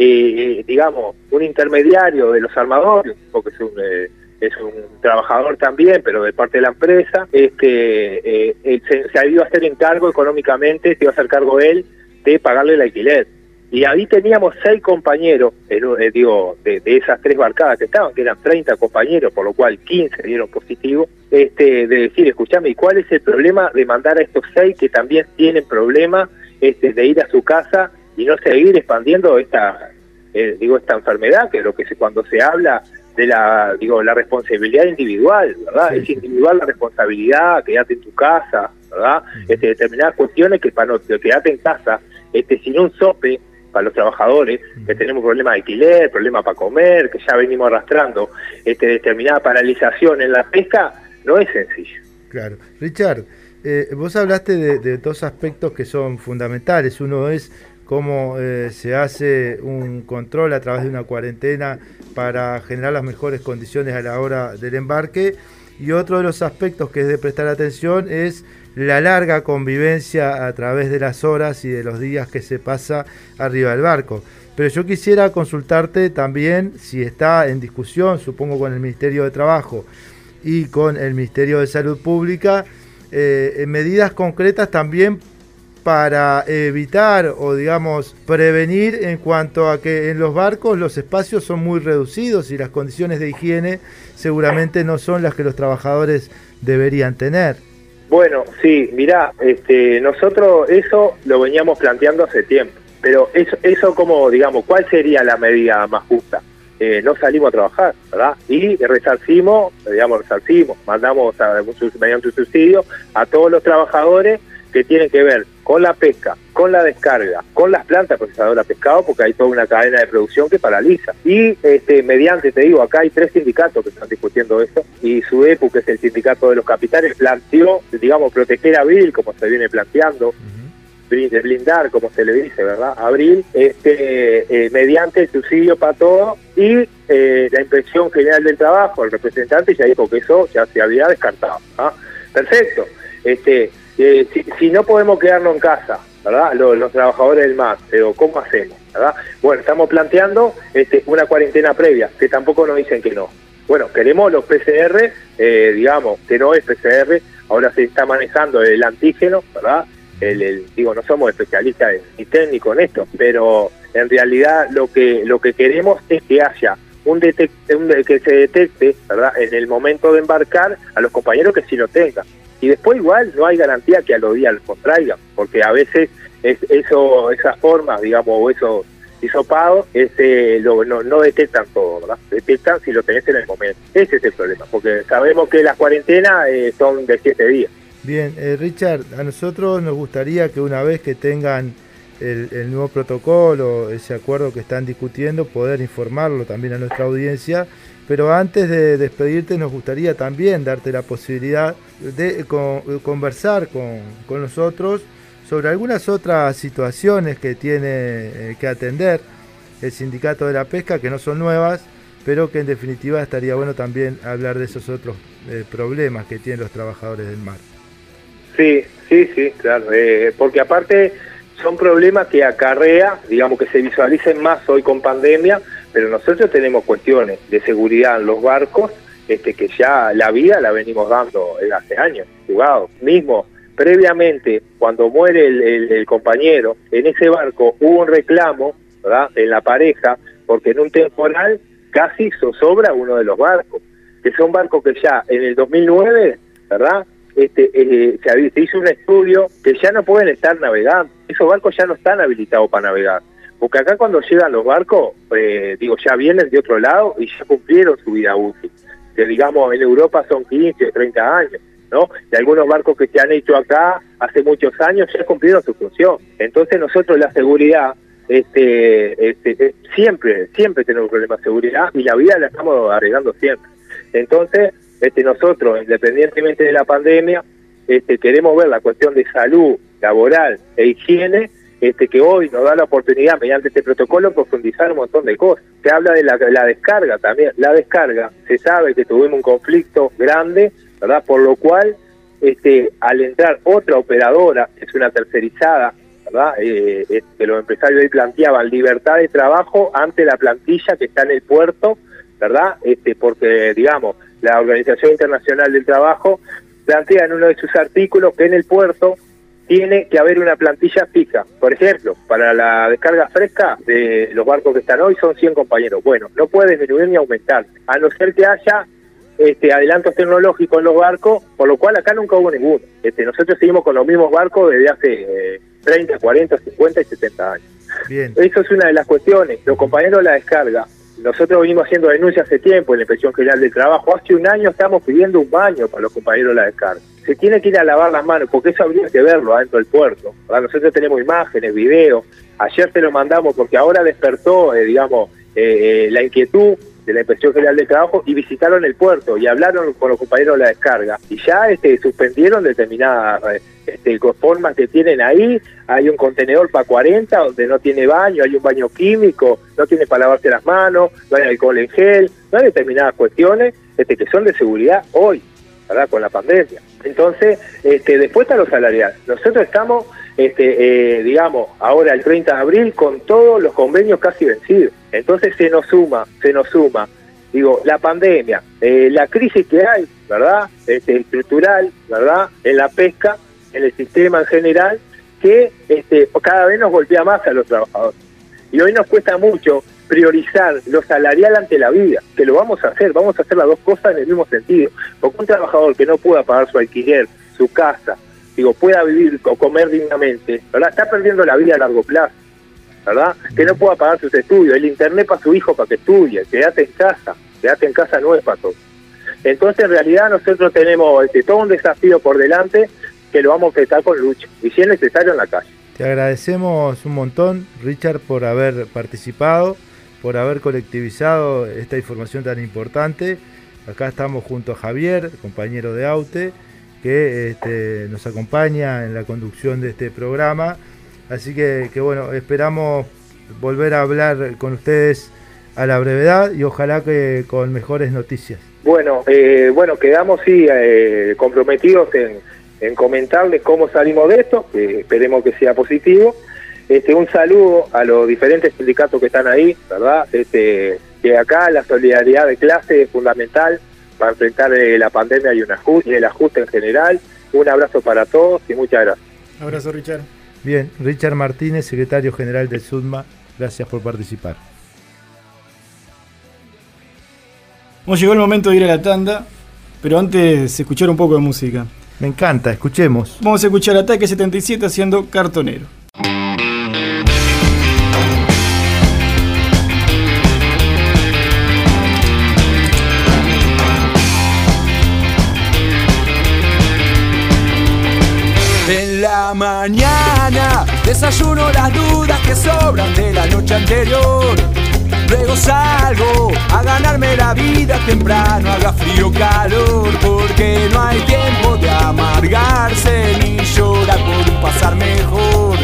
eh, digamos, un intermediario de los armadores, porque es un, eh, es un trabajador también, pero de parte de la empresa, este, eh, eh, se, se iba a hacer encargo económicamente, se iba a hacer cargo él de pagarle el alquiler. Y ahí teníamos seis compañeros, eh, digo, de, de esas tres barcadas que estaban, que eran 30 compañeros, por lo cual 15 dieron positivo, este, de decir, escúchame, ¿y cuál es el problema de mandar a estos seis que también tienen problema este, de ir a su casa y no seguir expandiendo esta, eh, digo, esta enfermedad, que lo que se, cuando se habla de la, digo, la responsabilidad individual, ¿verdad? es individual la responsabilidad, quedarte en tu casa, ¿verdad? Este, determinadas cuestiones que para no quedarte en casa, este, sin un sope para los trabajadores, que tenemos problemas de alquiler, problemas para comer, que ya venimos arrastrando, este, determinada paralización en la pesca, no es sencillo. Claro. Richard, eh, vos hablaste de, de dos aspectos que son fundamentales. Uno es cómo eh, se hace un control a través de una cuarentena para generar las mejores condiciones a la hora del embarque. Y otro de los aspectos que es de prestar atención es la larga convivencia a través de las horas y de los días que se pasa arriba del barco. Pero yo quisiera consultarte también si está en discusión, supongo con el Ministerio de Trabajo y con el Ministerio de Salud Pública, eh, medidas concretas también para evitar o digamos prevenir en cuanto a que en los barcos los espacios son muy reducidos y las condiciones de higiene seguramente no son las que los trabajadores deberían tener. Bueno, sí, mirá, este, nosotros eso lo veníamos planteando hace tiempo, pero eso, eso como, digamos, ¿cuál sería la medida más justa? Eh, no salimos a trabajar, ¿verdad? Y resarcimos, digamos, resarcimos, mandamos a, mediante un subsidio a todos los trabajadores que tienen que ver con la pesca, con la descarga, con las plantas procesadoras de pescado, porque hay toda una cadena de producción que paraliza. Y este, mediante, te digo, acá hay tres sindicatos que están discutiendo esto, y SUDEPU, que es el sindicato de los capitales, planteó, digamos, proteger a Abril, como se viene planteando, blindar, como se le dice, ¿verdad? Abril, este, eh, mediante el subsidio para todo y eh, la impresión general del trabajo, el representante ya dijo que eso ya se había descartado. ¿ah? Perfecto. Este, eh, si, si, no podemos quedarnos en casa, ¿verdad? Los, trabajadores del MAS, pero ¿cómo hacemos? ¿verdad? Bueno, estamos planteando este, una cuarentena previa, que tampoco nos dicen que no. Bueno, queremos los PCR, digamos, que no es PCR, ahora se está manejando el antígeno, ¿verdad? el, digo, no somos especialistas ni técnicos en esto, pero en realidad lo que lo que queremos es que haya un, detecte, un que se detecte, ¿verdad? En el momento de embarcar a los compañeros que sí lo tengan. Y después igual no hay garantía que a los días los contraigan, porque a veces es, eso esas formas, digamos, o esos hisopados, ese, lo, no, no detectan todo, ¿verdad? Detectan si lo tenés en el momento. Ese es el problema, porque sabemos que las cuarentenas eh, son de siete días. Bien, eh, Richard, a nosotros nos gustaría que una vez que tengan el, nuevo protocolo, ese acuerdo que están discutiendo, poder informarlo también a nuestra audiencia. Pero antes de despedirte, nos gustaría también darte la posibilidad de conversar con, nosotros sobre algunas otras situaciones que tiene eh, que atender el sindicato de la pesca, que no son nuevas, pero que en definitiva estaría bueno también hablar de esos otros eh, problemas que tienen los trabajadores del mar. Sí, sí, sí, claro, eh, porque aparte son problemas que acarrea, digamos que se visualicen más hoy con pandemia, pero nosotros tenemos cuestiones de seguridad en los barcos, este que ya la vida la venimos dando hace años, jugado. Mismo, previamente, cuando muere el, compañero, en ese barco hubo un reclamo, ¿verdad?, en la pareja, porque en un temporal casi zozobra uno de los barcos, que son barcos que ya en el 2009, ¿verdad?, este, eh, se, hizo un estudio que ya no pueden estar navegando. Esos barcos ya no están habilitados para navegar. Porque acá cuando llegan los barcos, eh, digo, ya vienen de otro lado y ya cumplieron su vida útil. Que digamos, en Europa son 15 o 30 años, ¿no? Y algunos barcos que se han hecho acá hace muchos años ya cumplieron su función. Entonces nosotros la seguridad, este, este, eh, siempre, siempre tenemos problemas de seguridad y la vida la estamos arreglando siempre. Entonces, este, nosotros, independientemente de la pandemia, este, queremos ver la cuestión de salud laboral e higiene, este, que hoy nos da la oportunidad, mediante este protocolo, profundizar un montón de cosas. Se habla de la, descarga también. La descarga, se sabe que tuvimos un conflicto grande, ¿verdad? Por lo cual, este, al entrar otra operadora, que es una tercerizada, ¿verdad? Eh, este, los empresarios ahí planteaban libertad de trabajo ante la plantilla que está en el puerto, ¿verdad? Este, porque, digamos, la Organización Internacional del Trabajo plantea en uno de sus artículos que en el puerto tiene que haber una plantilla fija. Por ejemplo, para la descarga fresca de los barcos que están hoy son 100 compañeros. Bueno, no puede disminuir ni aumentar, a no ser que haya este, adelantos tecnológicos en los barcos, por lo cual acá nunca hubo ninguno. Este, nosotros seguimos con los mismos barcos desde hace 30, 40, 50 y 70 años. Bien. Eso es una de las cuestiones. Los compañeros de la descarga nosotros venimos haciendo denuncias hace tiempo en la Inspección General del Trabajo. Hace un año estamos pidiendo un baño para los compañeros de la descarga. Se tiene que ir a lavar las manos, porque eso habría que verlo adentro del puerto. Nosotros tenemos imágenes, videos. Ayer te lo mandamos porque ahora despertó, eh, digamos, eh, eh, la inquietud de la Inspección General del Trabajo y visitaron el puerto y hablaron con los compañeros de la descarga y ya este, suspendieron determinadas este, formas que tienen ahí. Hay un contenedor para 40 donde no tiene baño, hay un baño químico, no tiene para lavarse las manos, no hay alcohol en gel, no hay determinadas cuestiones este, que son de seguridad hoy, ¿verdad? Con la pandemia. Entonces, este, después está los salariales. Nosotros estamos, este, eh, digamos, ahora el 30 de abril con todos los convenios casi vencidos. Entonces se nos suma, se nos suma, digo, la pandemia, eh, la crisis que hay, ¿verdad? Este, estructural, ¿verdad? En la pesca, en el sistema en general, que este, cada vez nos golpea más a los trabajadores. Y hoy nos cuesta mucho priorizar lo salarial ante la vida, que lo vamos a hacer, vamos a hacer las dos cosas en el mismo sentido. Porque un trabajador que no pueda pagar su alquiler, su casa, digo, pueda vivir o comer dignamente, ¿verdad? Está perdiendo la vida a largo plazo. ¿verdad? Que no pueda pagar sus estudios, el internet para su hijo para que estudie, quédate en casa, quédate en casa no es para todos. Entonces, en realidad, nosotros tenemos este, todo un desafío por delante que lo vamos a estar con lucha y si es necesario en la calle. Te agradecemos un montón, Richard, por haber participado, por haber colectivizado esta información tan importante. Acá estamos junto a Javier, compañero de Aute, que este, nos acompaña en la conducción de este programa. Así que, que, bueno, esperamos volver a hablar con ustedes a la brevedad y ojalá que con mejores noticias. Bueno, eh, bueno, quedamos sí eh, comprometidos en, en, comentarles cómo salimos de esto, que esperemos que sea positivo. Este, un saludo a los diferentes sindicatos que están ahí, ¿verdad? Este, que acá la solidaridad de clase es fundamental para enfrentar eh, la pandemia y, un ajuste, y el ajuste en general. Un abrazo para todos y muchas gracias. Abrazo, Richard. Bien, Richard Martínez, secretario general del SUDMA, gracias por participar. Bueno, llegó el momento de ir a la tanda, pero antes escuchar un poco de música. Me encanta, escuchemos. Vamos a escuchar Ataque 77 haciendo Cartonero. Mañana desayuno las dudas que sobran de la noche anterior. Luego salgo a ganarme la vida temprano, haga frío calor, porque no hay tiempo de amargarse ni llorar por un pasar mejor.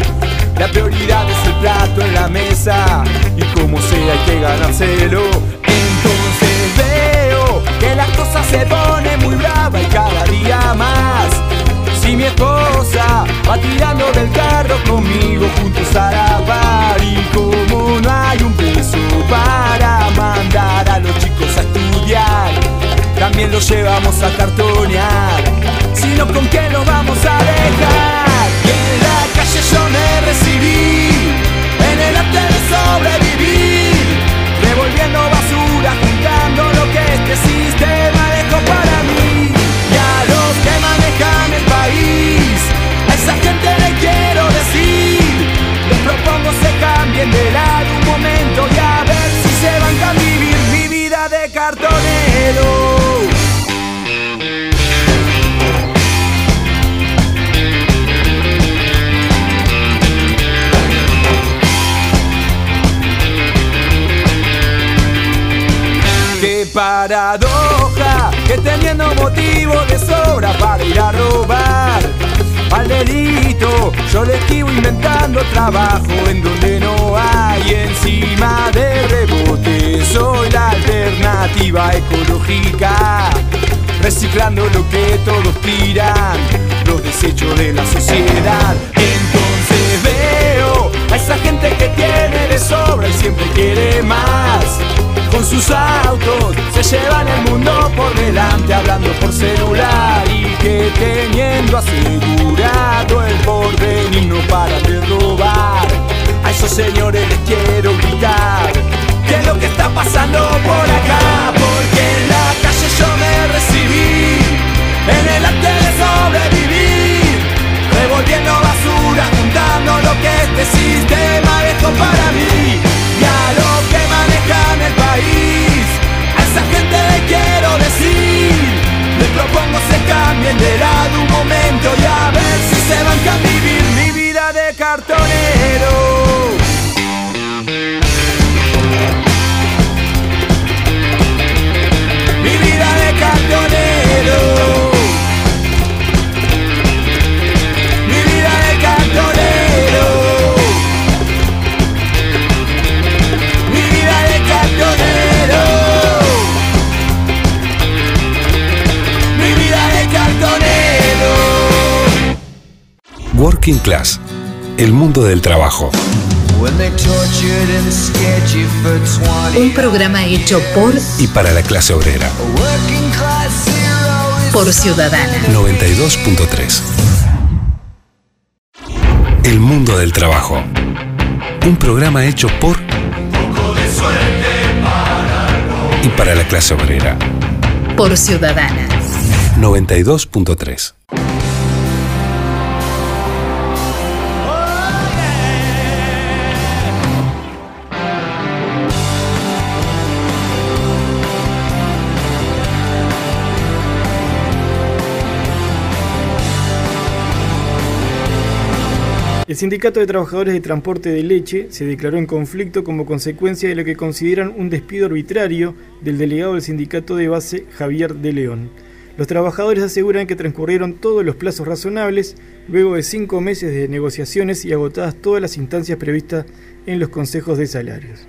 La prioridad es el plato en la mesa y como sea hay que ganárselo. Entonces veo que la cosa se pone muy brava y cada día más. Si mi esposa va tirando del carro conmigo juntos a la par. Y como no hay un peso para mandar a los chicos a estudiar También los llevamos a cartonear Sino con qué los vamos a dejar. Y en la calle yo me recibí En el arte de sobrevivir Revolviendo basura, juntando lo que este esa gente le quiero decir. Les propongo se cambien de lado un momento Y a ver si se van a vivir mi vida de cartonero. Qué paradoja que teniendo motivo de sobra para ir a robar al delito, yo le esquivo inventando trabajo en donde no hay encima de rebote. Soy la alternativa ecológica, reciclando lo que todos tiran, los desechos de la sociedad. Entonces veo a esa gente que tiene de sobra y siempre quiere más. Con sus autos se llevan el mundo por delante hablando por celular y que teniendo asegurado el porvenir no para de robar. A esos señores les quiero gritar qué es lo que está pasando por acá, porque en la calle yo me recibí en el arte de sobrevivir, revolviendo basura, juntando lo que este sistema dejó para mí cambien de un momento y a ver si se van a vivir mi vida de cartonero. Working Class, el mundo del trabajo. When they tortured and scared you for 20 Un programa hecho por Y para la clase obrera. Por Ciudadana. 92.3. El mundo del trabajo. Un programa hecho por y para la clase obrera. Por Ciudadana. 92.3. El Sindicato de Trabajadores de Transporte de Leche se declaró en conflicto como consecuencia de lo que consideran un despido arbitrario del delegado del sindicato de base Javier de León. Los trabajadores aseguran que transcurrieron todos los plazos razonables luego de cinco meses de negociaciones y agotadas todas las instancias previstas en los consejos de salarios.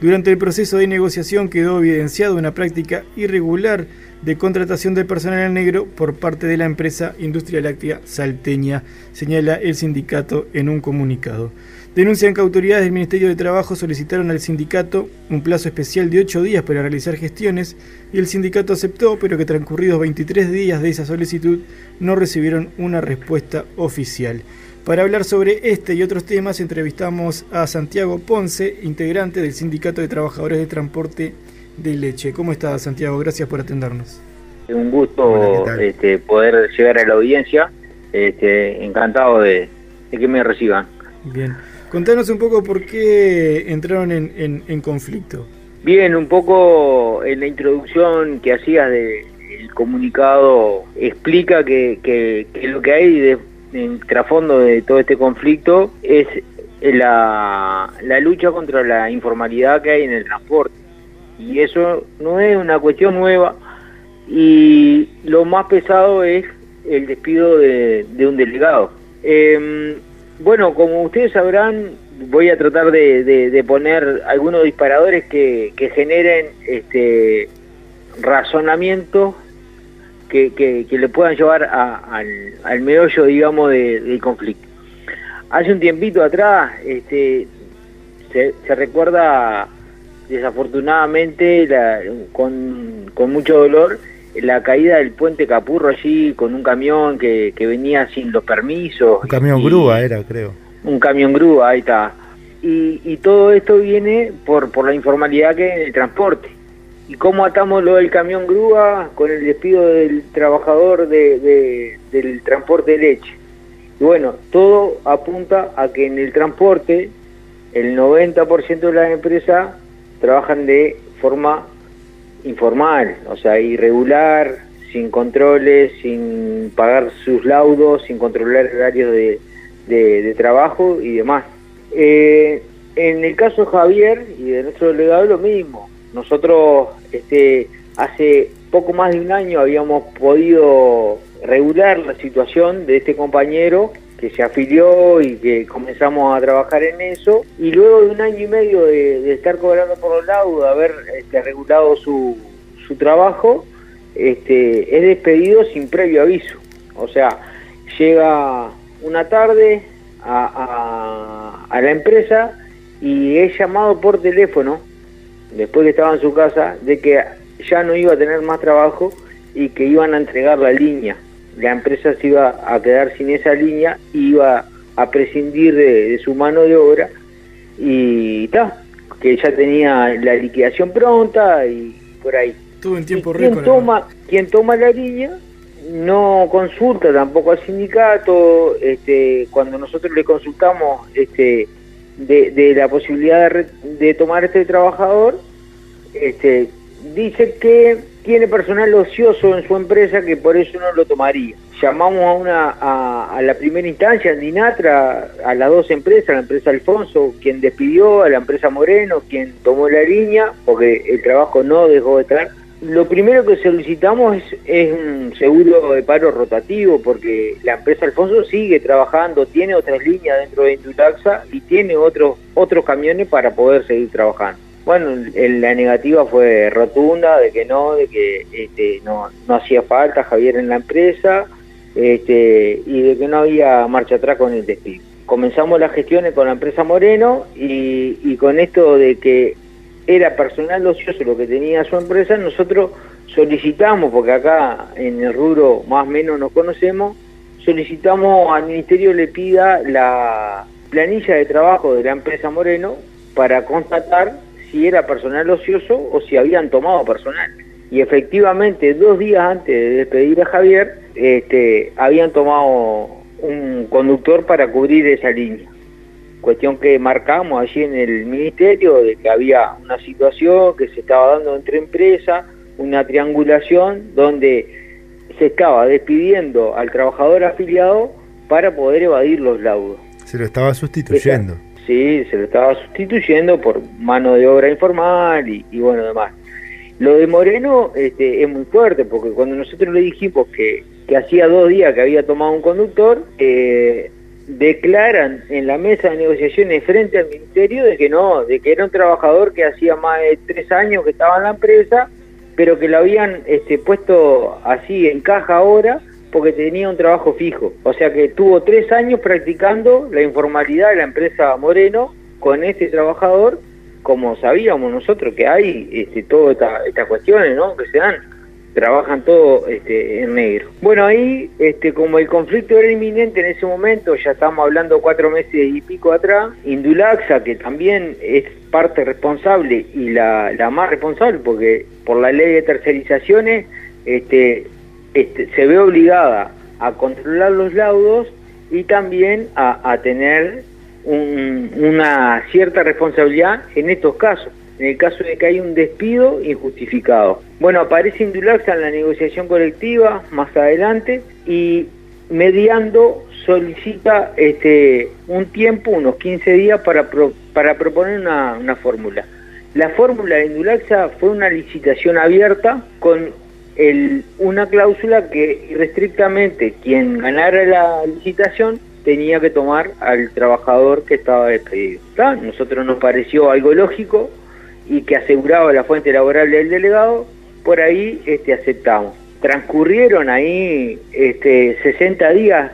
Durante el proceso de negociación quedó evidenciada una práctica irregular de contratación de personal negro por parte de la empresa Industria Láctea Salteña, señala el sindicato en un comunicado. Denuncian que autoridades del Ministerio de Trabajo solicitaron al sindicato un plazo especial de ocho días para realizar gestiones y el sindicato aceptó, pero que transcurridos 23 días de esa solicitud no recibieron una respuesta oficial. Para hablar sobre este y otros temas entrevistamos a Santiago Ponce, integrante del Sindicato de Trabajadores de Transporte de Leche. ¿Cómo está Santiago? Gracias por atendernos. Un gusto este, poder llegar a la audiencia. Este, encantado de, de que me reciban. Bien. Contanos un poco por qué entraron en, en, en conflicto. Bien, un poco en la introducción que hacías del comunicado explica que, que, que, lo que hay de, en trasfondo de todo este conflicto es la, la lucha contra la informalidad que hay en el transporte. Y eso no es una cuestión nueva y lo más pesado es el despido de, un delegado. Eh, bueno, como ustedes sabrán, voy a tratar de, poner algunos disparadores que, generen este razonamientos que, que, le puedan llevar a, al, al, meollo, digamos, de, del conflicto. Hace un tiempito atrás, este, se recuerda desafortunadamente, la, con, con mucho dolor, la caída del puente Capurro allí con un camión que, que venía sin los permisos. Un camión y, grúa era, creo. Un camión grúa, ahí está. Y, y, todo esto viene por, por la informalidad que hay en el transporte. ¿Y cómo atamos lo del camión grúa con el despido del trabajador de, de, del transporte de leche? Y bueno, todo apunta a que en el transporte el 90% de las empresas trabajan de forma informal, o sea, irregular, sin controles, sin pagar sus laudos, sin controlar horarios de, de, de trabajo y demás. Eh, en el caso de Javier y de nuestro delegado lo mismo. Nosotros este, hace poco más de un año habíamos podido regular la situación de este compañero que se afilió y que comenzamos a trabajar en eso y luego de un año y medio de, estar cobrando por los lados, de haber este, regulado su, su trabajo, este, es despedido sin previo aviso. O sea, llega una tarde a, a, a la empresa y es llamado por teléfono, después que estaba en su casa, de que ya no iba a tener más trabajo y que iban a entregar la línea la empresa se iba a quedar sin esa línea, iba a prescindir de, de su mano de obra y está, que ya tenía la liquidación pronta y por ahí. Todo en tiempo récord. Quien toma, quien toma la línea no consulta tampoco al sindicato, este, cuando nosotros le consultamos este, de, de la posibilidad de, de tomar este trabajador, este, dice que tiene personal ocioso en su empresa que por eso no lo tomaría. Llamamos a una a, a la primera instancia, a Dinatra, a las dos empresas, a la empresa Alfonso, quien despidió, a la empresa Moreno, quien tomó la línea, porque el trabajo no dejó de estar. Lo primero que solicitamos es, es un seguro de paro rotativo, porque la empresa Alfonso sigue trabajando, tiene otras líneas dentro de Intutaxa y tiene otros otros camiones para poder seguir trabajando. Bueno, la negativa fue rotunda, de que no, de que este, no, no hacía falta Javier en la empresa este, y de que no había marcha atrás con el despido. Comenzamos las gestiones con la empresa Moreno y, y con esto de que era personal ocioso lo que tenía su empresa, nosotros solicitamos, porque acá en el rubro más o menos nos conocemos, solicitamos al ministerio le pida la planilla de trabajo de la empresa Moreno para constatar si era personal ocioso o si habían tomado personal. Y efectivamente, dos días antes de despedir a Javier, este, habían tomado un conductor para cubrir esa línea. Cuestión que marcamos allí en el ministerio de que había una situación que se estaba dando entre empresas, una triangulación donde se estaba despidiendo al trabajador afiliado para poder evadir los laudos. Se lo estaba sustituyendo. Sí, se lo estaba sustituyendo por mano de obra informal y, bueno, demás. Lo de Moreno este, es muy fuerte, porque cuando nosotros le dijimos que, que hacía dos días que había tomado un conductor, eh, declaran en la mesa de negociaciones frente al ministerio de que no, de que era un trabajador que hacía más de tres años que estaba en la empresa, pero que lo habían este, puesto así en caja ahora porque tenía un trabajo fijo. O sea que tuvo tres años practicando la informalidad de la empresa Moreno con este trabajador, como sabíamos nosotros que hay este, todas estas cuestiones ¿no? que se dan trabajan todo este, en negro. Bueno, ahí, este, como el conflicto era inminente en ese momento, ya estamos hablando cuatro meses y pico atrás, Indulaxa, que también es parte responsable y la, la más responsable, porque por la ley de tercerizaciones este, este, se ve obligada a controlar los laudos y también a, tener un- una cierta responsabilidad en estos casos, en el caso de que hay un despido injustificado. Bueno, aparece Indulaxa en la negociación colectiva más adelante y mediando solicita este, un tiempo, unos 15 días, para, pro- para proponer una, una fórmula. La fórmula de Indulaxa fue una licitación abierta con el- una cláusula que irrestrictamente quien ganara la licitación tenía que tomar al trabajador que estaba despedido. ¿Está? Nosotros nos pareció algo lógico y que aseguraba la fuente laboral del delegado, por ahí este, aceptamos. Transcurrieron ahí este, 60 días,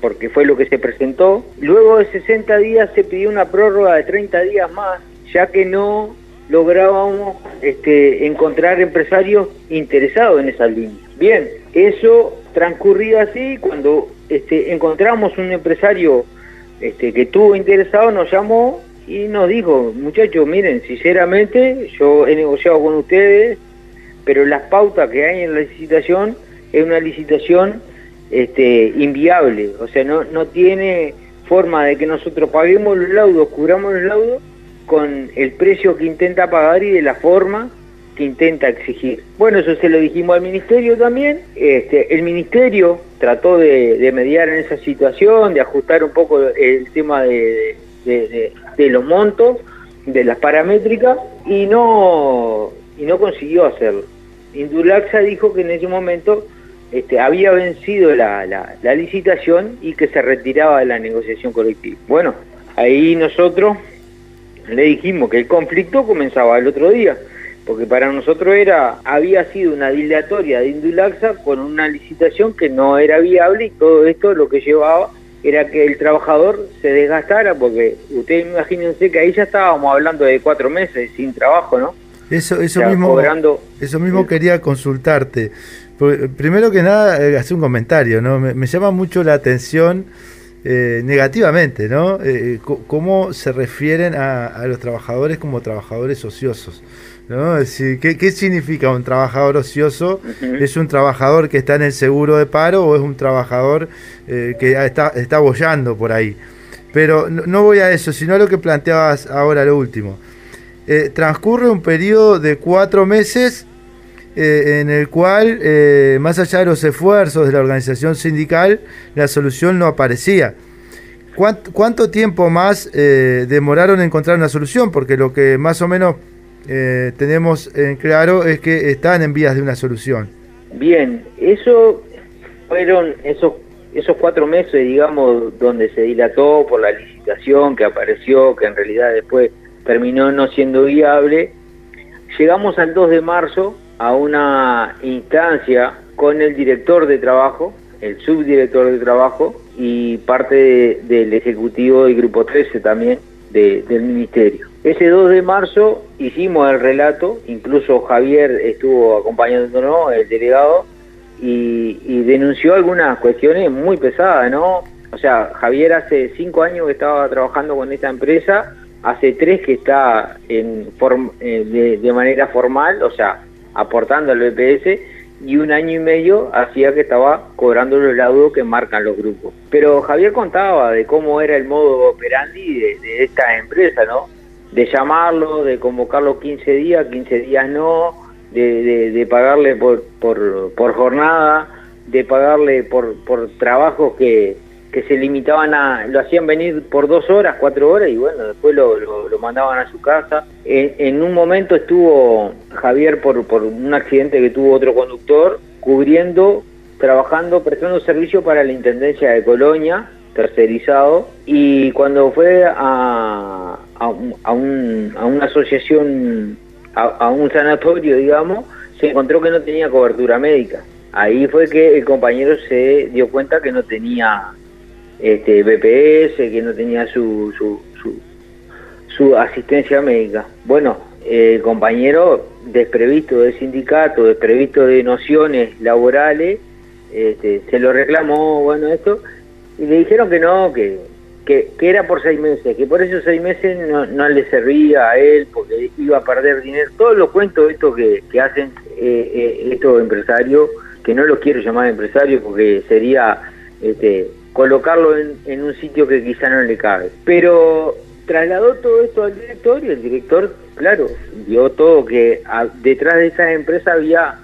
porque fue lo que se presentó. Luego de 60 días se pidió una prórroga de 30 días más, ya que no lográbamos este, encontrar empresarios interesados en esa línea. Bien, eso transcurrido así, cuando este, encontramos un empresario este, que estuvo interesado, nos llamó y nos dijo, muchachos, miren, sinceramente, yo he negociado con ustedes, pero las pautas que hay en la licitación es una licitación este, inviable, o sea, no, no tiene forma de que nosotros paguemos los laudos, cubramos los laudos con el precio que intenta pagar y de la forma que intenta exigir. Bueno, eso se lo dijimos al ministerio también. Este, el ministerio trató de, mediar en esa situación, de ajustar un poco el tema de- de los montos, de las paramétricas, y no, y no consiguió hacerlo. Indulaxa dijo que en ese momento este, había vencido la, la- la licitación y que se retiraba de la negociación colectiva. Bueno, ahí nosotros le dijimos que el conflicto comenzaba el otro día, porque para nosotros era había sido una dilatoria de Indulaxa con una licitación que no era viable y todo esto lo que llevaba era que el trabajador se desgastara, porque ustedes imagínense que ahí ya estábamos hablando de cuatro meses sin trabajo, ¿no? Eso, eso O sea, mismo, cobrando- eso mismo quería consultarte. Porque, Primero que nada, eh, hacer un comentario, ¿no? Me, me llama mucho la atención eh, negativamente, ¿no? Eh, co- cómo se refieren a, a los trabajadores como trabajadores ociosos, ¿no? Es decir, ¿qué, qué significa un trabajador ocioso? ¿Es un trabajador que está en el seguro de paro o es un trabajador eh, que está, está bollando por ahí? Pero no, no voy a eso, sino a lo que planteabas ahora, lo último. Eh, transcurre un periodo de cuatro meses eh, en el cual, eh, más allá de los esfuerzos de la organización sindical, la solución no aparecía. ¿Cuánto, cuánto tiempo más eh, demoraron en encontrar una solución? Porque lo que más o menos eh, tenemos en claro es que están en vías de una solución. Bien, eso fueron esos esos cuatro meses, digamos, donde se dilató por la licitación que apareció, que en realidad después terminó no siendo viable. Llegamos al 2 de marzo a una instancia con el director de trabajo, el subdirector de trabajo y parte de- del ejecutivo del grupo 13 también de- del ministerio. Ese 2 de marzo hicimos el relato, incluso Javier estuvo acompañándonos, el delegado, y, denunció algunas cuestiones muy pesadas, ¿no? O sea, Javier hace cinco años que estaba trabajando con esta empresa, hace tres que está eh, de manera formal, o sea, aportando al BPS, y un año y medio hacía que estaba cobrando los laudos que marcan los grupos. Pero Javier contaba de cómo era el modo operandi de, esta empresa, ¿no? De llamarlo, de convocarlo 15 días, 15 días no, de, de- de pagarle por, por, por jornada, de pagarle por, por trabajos que, que se limitaban a, lo hacían venir por dos horas, cuatro horas y bueno, después lo, lo- mandaban a su casa. En, en un momento estuvo Javier por, por un accidente que tuvo otro conductor, cubriendo, trabajando, prestando servicio para la Intendencia de Colonia, tercerizado, y cuando fue a, a, un- a un- a una asociación, a un sanatorio, digamos, se encontró que no tenía cobertura médica. Ahí fue que el compañero se dio cuenta que no tenía este, BPS, que no tenía su, su, su, asistencia médica. Bueno, el compañero desprevisto de sindicato, desprevisto de nociones laborales, este, se lo reclamó, bueno, esto, y le dijeron que no, que, que, que era por seis meses, que por esos seis meses no, no le servía a él, porque iba a perder dinero. Todos los cuentos estos que, que hacen eh, eh, estos empresarios, que no los quiero llamar empresarios porque sería este, colocarlo en, un sitio que quizá no le cabe. Pero trasladó todo esto al director y el director, claro, vio todo que detrás de esa empresa había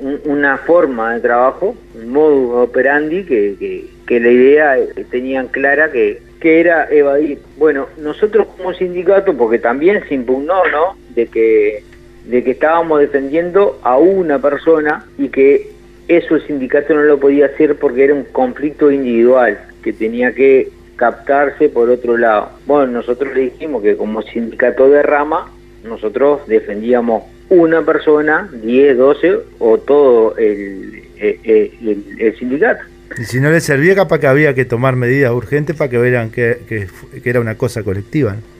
un- una forma de trabajo, un modus operandi que, que, que la idea eh, tenían clara que, que era evadir. Bueno, nosotros como sindicato, porque también se impugnó, ¿no? De que, de que estábamos defendiendo a una persona y que eso el sindicato no lo podía hacer porque era un conflicto individual que tenía que captarse por otro lado. Bueno, nosotros le dijimos que como sindicato de rama, nosotros defendíamos una persona, 10, 12 o todo el, el- el- sindicato. Y si no le servía, capaz que había que tomar medidas urgentes para que vean que, que que era una cosa colectiva. ¿no?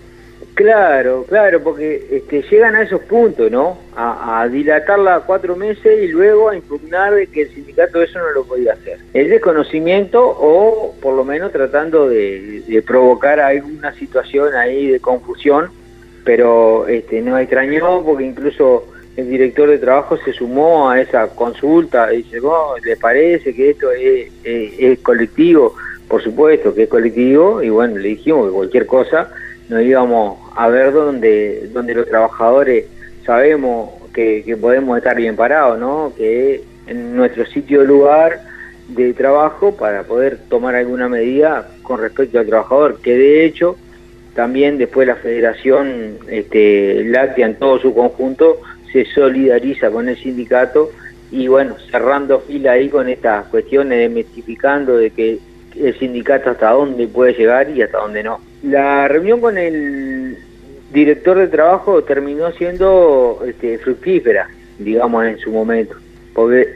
Claro, claro, porque este, llegan a esos puntos, ¿no? A, a dilatarla cuatro meses y luego a impugnar que el sindicato eso no lo podía hacer. El desconocimiento o por lo menos tratando de, provocar alguna situación ahí de confusión, pero este, nos extrañó porque incluso el director de trabajo se sumó a esa consulta y dice, "Oh, ¿le parece que esto es, es- es colectivo? Por supuesto que es colectivo y bueno, le dijimos que cualquier cosa nos íbamos a ver donde, donde los trabajadores sabemos que, podemos estar bien parados, ¿no? Que en nuestro sitio lugar de trabajo para poder tomar alguna medida con respecto al trabajador, que de hecho también después la Federación este, Láctea en todo su conjunto se solidariza con el sindicato y bueno, cerrando fila ahí con estas cuestiones, demitificando de que el sindicato hasta dónde puede llegar y hasta dónde no. La reunión con el director de trabajo terminó siendo este, fructífera, digamos, en su momento, porque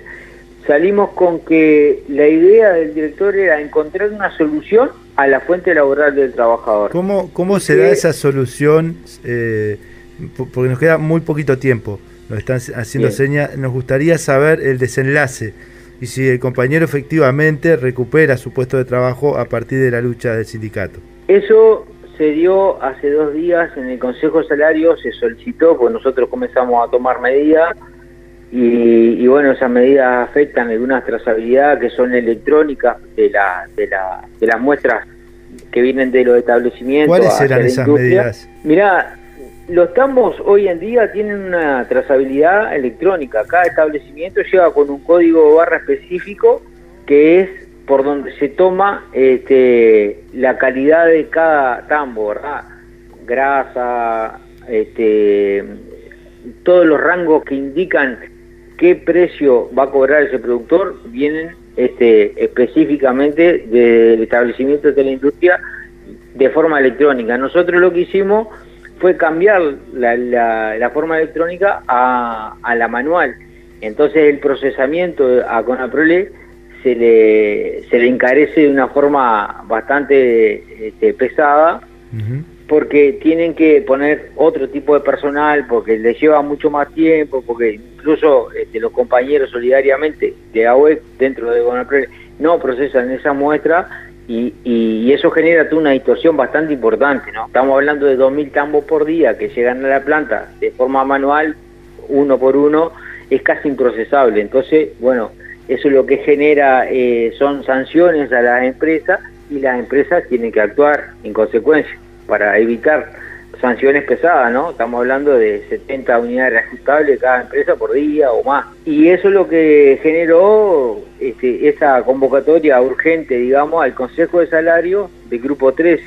salimos con que la idea del director era encontrar una solución a la fuente laboral del trabajador. ¿Cómo, cómo se da esa solución? Eh, po- porque nos queda muy poquito tiempo. Nos están haciendo señas. Nos gustaría saber el desenlace y si el compañero efectivamente recupera su puesto de trabajo a partir de la lucha del sindicato. Eso se dio hace dos días en el Consejo de Salario, se solicitó, porque nosotros comenzamos a tomar medidas y, y bueno, esas medidas afectan algunas trazabilidades que son electrónicas de, la, de, la, de las muestras que vienen de los establecimientos. ¿Cuáles eran esas industria. medidas? Mirá, los tambos hoy en día tienen una trazabilidad electrónica. Cada establecimiento lleva con un código barra específico que es por donde se toma este, la calidad de cada tambo, ¿verdad? Grasa, este, todos los rangos que indican qué precio va a cobrar ese productor vienen este, específicamente del establecimiento de la industria de forma electrónica. Nosotros lo que hicimos fue cambiar la, forma electrónica a, a la manual. Entonces el procesamiento a Conaprole se le, se le encarece de una forma bastante este, pesada porque tienen que poner otro tipo de personal, porque les lleva mucho más tiempo, porque incluso este, los compañeros solidariamente de AUEC dentro de Conaprole no procesan esa muestra y, y- eso genera una distorsión bastante importante, ¿no? Estamos hablando de 2.000 tambos por día que llegan a la planta de forma manual, uno por uno, es casi improcesable. Entonces, bueno, eso lo que genera eh, son sanciones a las empresas y las empresas tienen que actuar en consecuencia para evitar sanciones pesadas, ¿no? Estamos hablando de 70 unidades reajustables cada empresa por día o más. Y eso es lo que generó este, esa convocatoria urgente, digamos, al Consejo de Salario del Grupo 13,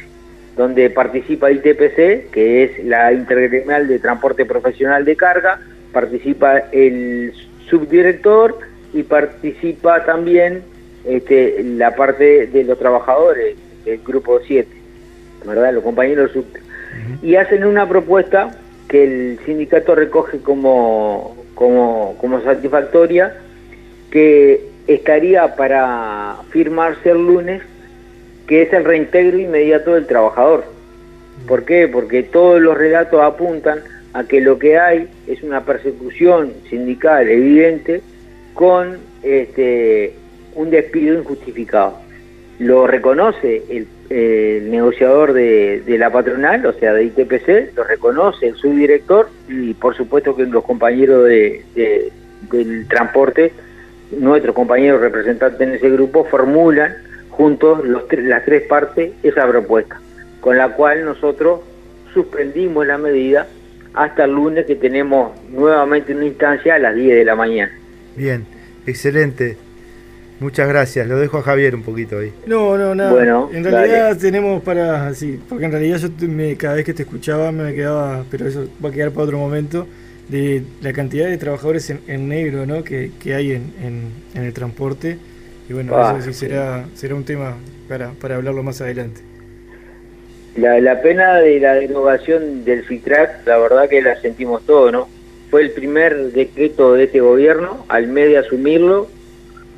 donde participa ITPC, que es la Intergremial de Transporte Profesional de Carga, participa el subdirector y participa también este, la parte de los trabajadores del Grupo 7, ¿verdad? Los compañeros sub y hacen una propuesta que el sindicato recoge como, como, como satisfactoria, que estaría para firmarse el lunes, que es el reintegro inmediato del trabajador. ¿Por qué? Porque todos los relatos apuntan a que lo que hay es una persecución sindical evidente con este, un despido injustificado. Lo reconoce el negociador de, la patronal, o sea, de ITPC, lo reconoce el subdirector y por supuesto que los compañeros de, del transporte, nuestros compañeros representantes en ese grupo, formulan juntos los, las tres partes esa propuesta, con la cual nosotros suspendimos la medida hasta el lunes que tenemos nuevamente una instancia a las 10 de la mañana. Bien, excelente. Muchas gracias, lo dejo a Javier un poquito ahí. No, no, nada. Bueno, en realidad tenemos para, sí, porque en realidad yo me, cada vez que te escuchaba me quedaba, pero eso va a quedar para otro momento, de la cantidad de trabajadores en, negro ¿no? que, hay en, en, el transporte. Y bueno, Ah, eso sí será, será un tema para, para hablarlo más adelante. La, la pena de la derogación del FITRAC, la verdad que la sentimos todos, ¿no? Fue el primer decreto de este gobierno, al mes de asumirlo,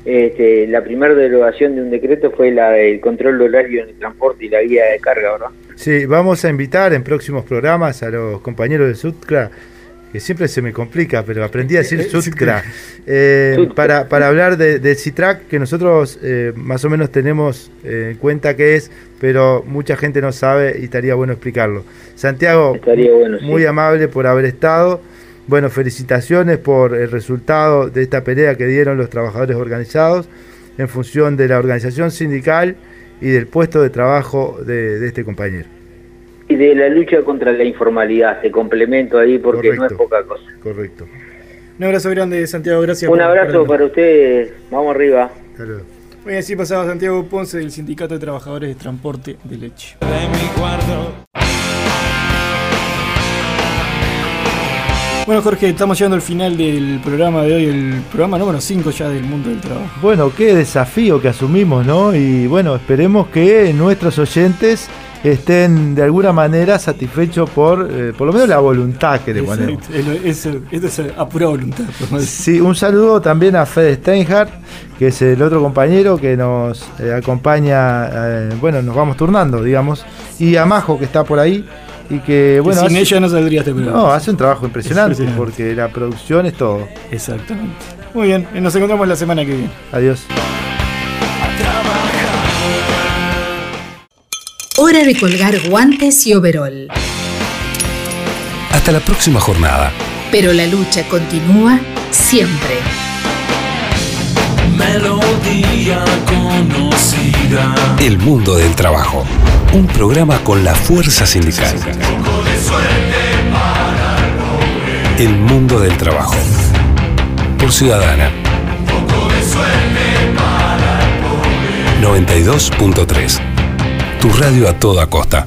este, la primera derogación de un decreto fue la del control horario en el transporte y la guía de carga, ¿verdad? Sí, vamos a invitar en próximos programas a los compañeros de SUTCRA, que siempre se me complica, pero aprendí a decir SUTCRA, eh, para, para hablar de, de CITRAC, que nosotros eh, más o menos tenemos eh, en cuenta qué es, pero mucha gente no sabe y estaría bueno explicarlo. Santiago, Estaría bueno, sí. muy amable por haber estado. Bueno, felicitaciones por el resultado de esta pelea que dieron los trabajadores organizados en función de la organización sindical y del puesto de trabajo de, de este compañero. Y de la lucha contra la informalidad, se complemento ahí porque no es poca cosa. Correcto. Un abrazo grande, Santiago, gracias. Un por- abrazo por- para ustedes, vamos arriba. Bueno, así pasaba Santiago Ponce del Sindicato de Trabajadores de Transporte de Leche. Bueno, Jorge, estamos llegando al final del programa de hoy, el programa número 5 ya del mundo del trabajo. Bueno, qué desafío que asumimos, ¿no? Y bueno, esperemos que nuestros oyentes estén de alguna manera satisfechos por, eh, por lo menos la voluntad que le ponemos. Esto es a pura voluntad. Sí, un saludo también a Fede Steinhardt, que es el otro compañero que nos eh, acompaña, eh, bueno, nos vamos turnando, digamos, y a Majo, que está por ahí, y que, bueno... sin ella no saldría este programa. No, hace un trabajo impresionante, Impresionante. porque la producción es todo. Exactamente. Muy bien, nos encontramos la semana que viene. Adiós. Hora de colgar guantes y overol. Hasta la próxima jornada. Pero la lucha continúa siempre. Melodía conocida. El mundo del trabajo. Un programa con la fuerza sindical. El mundo del trabajo. Por Ciudadana. 92.3. Tu radio a toda costa.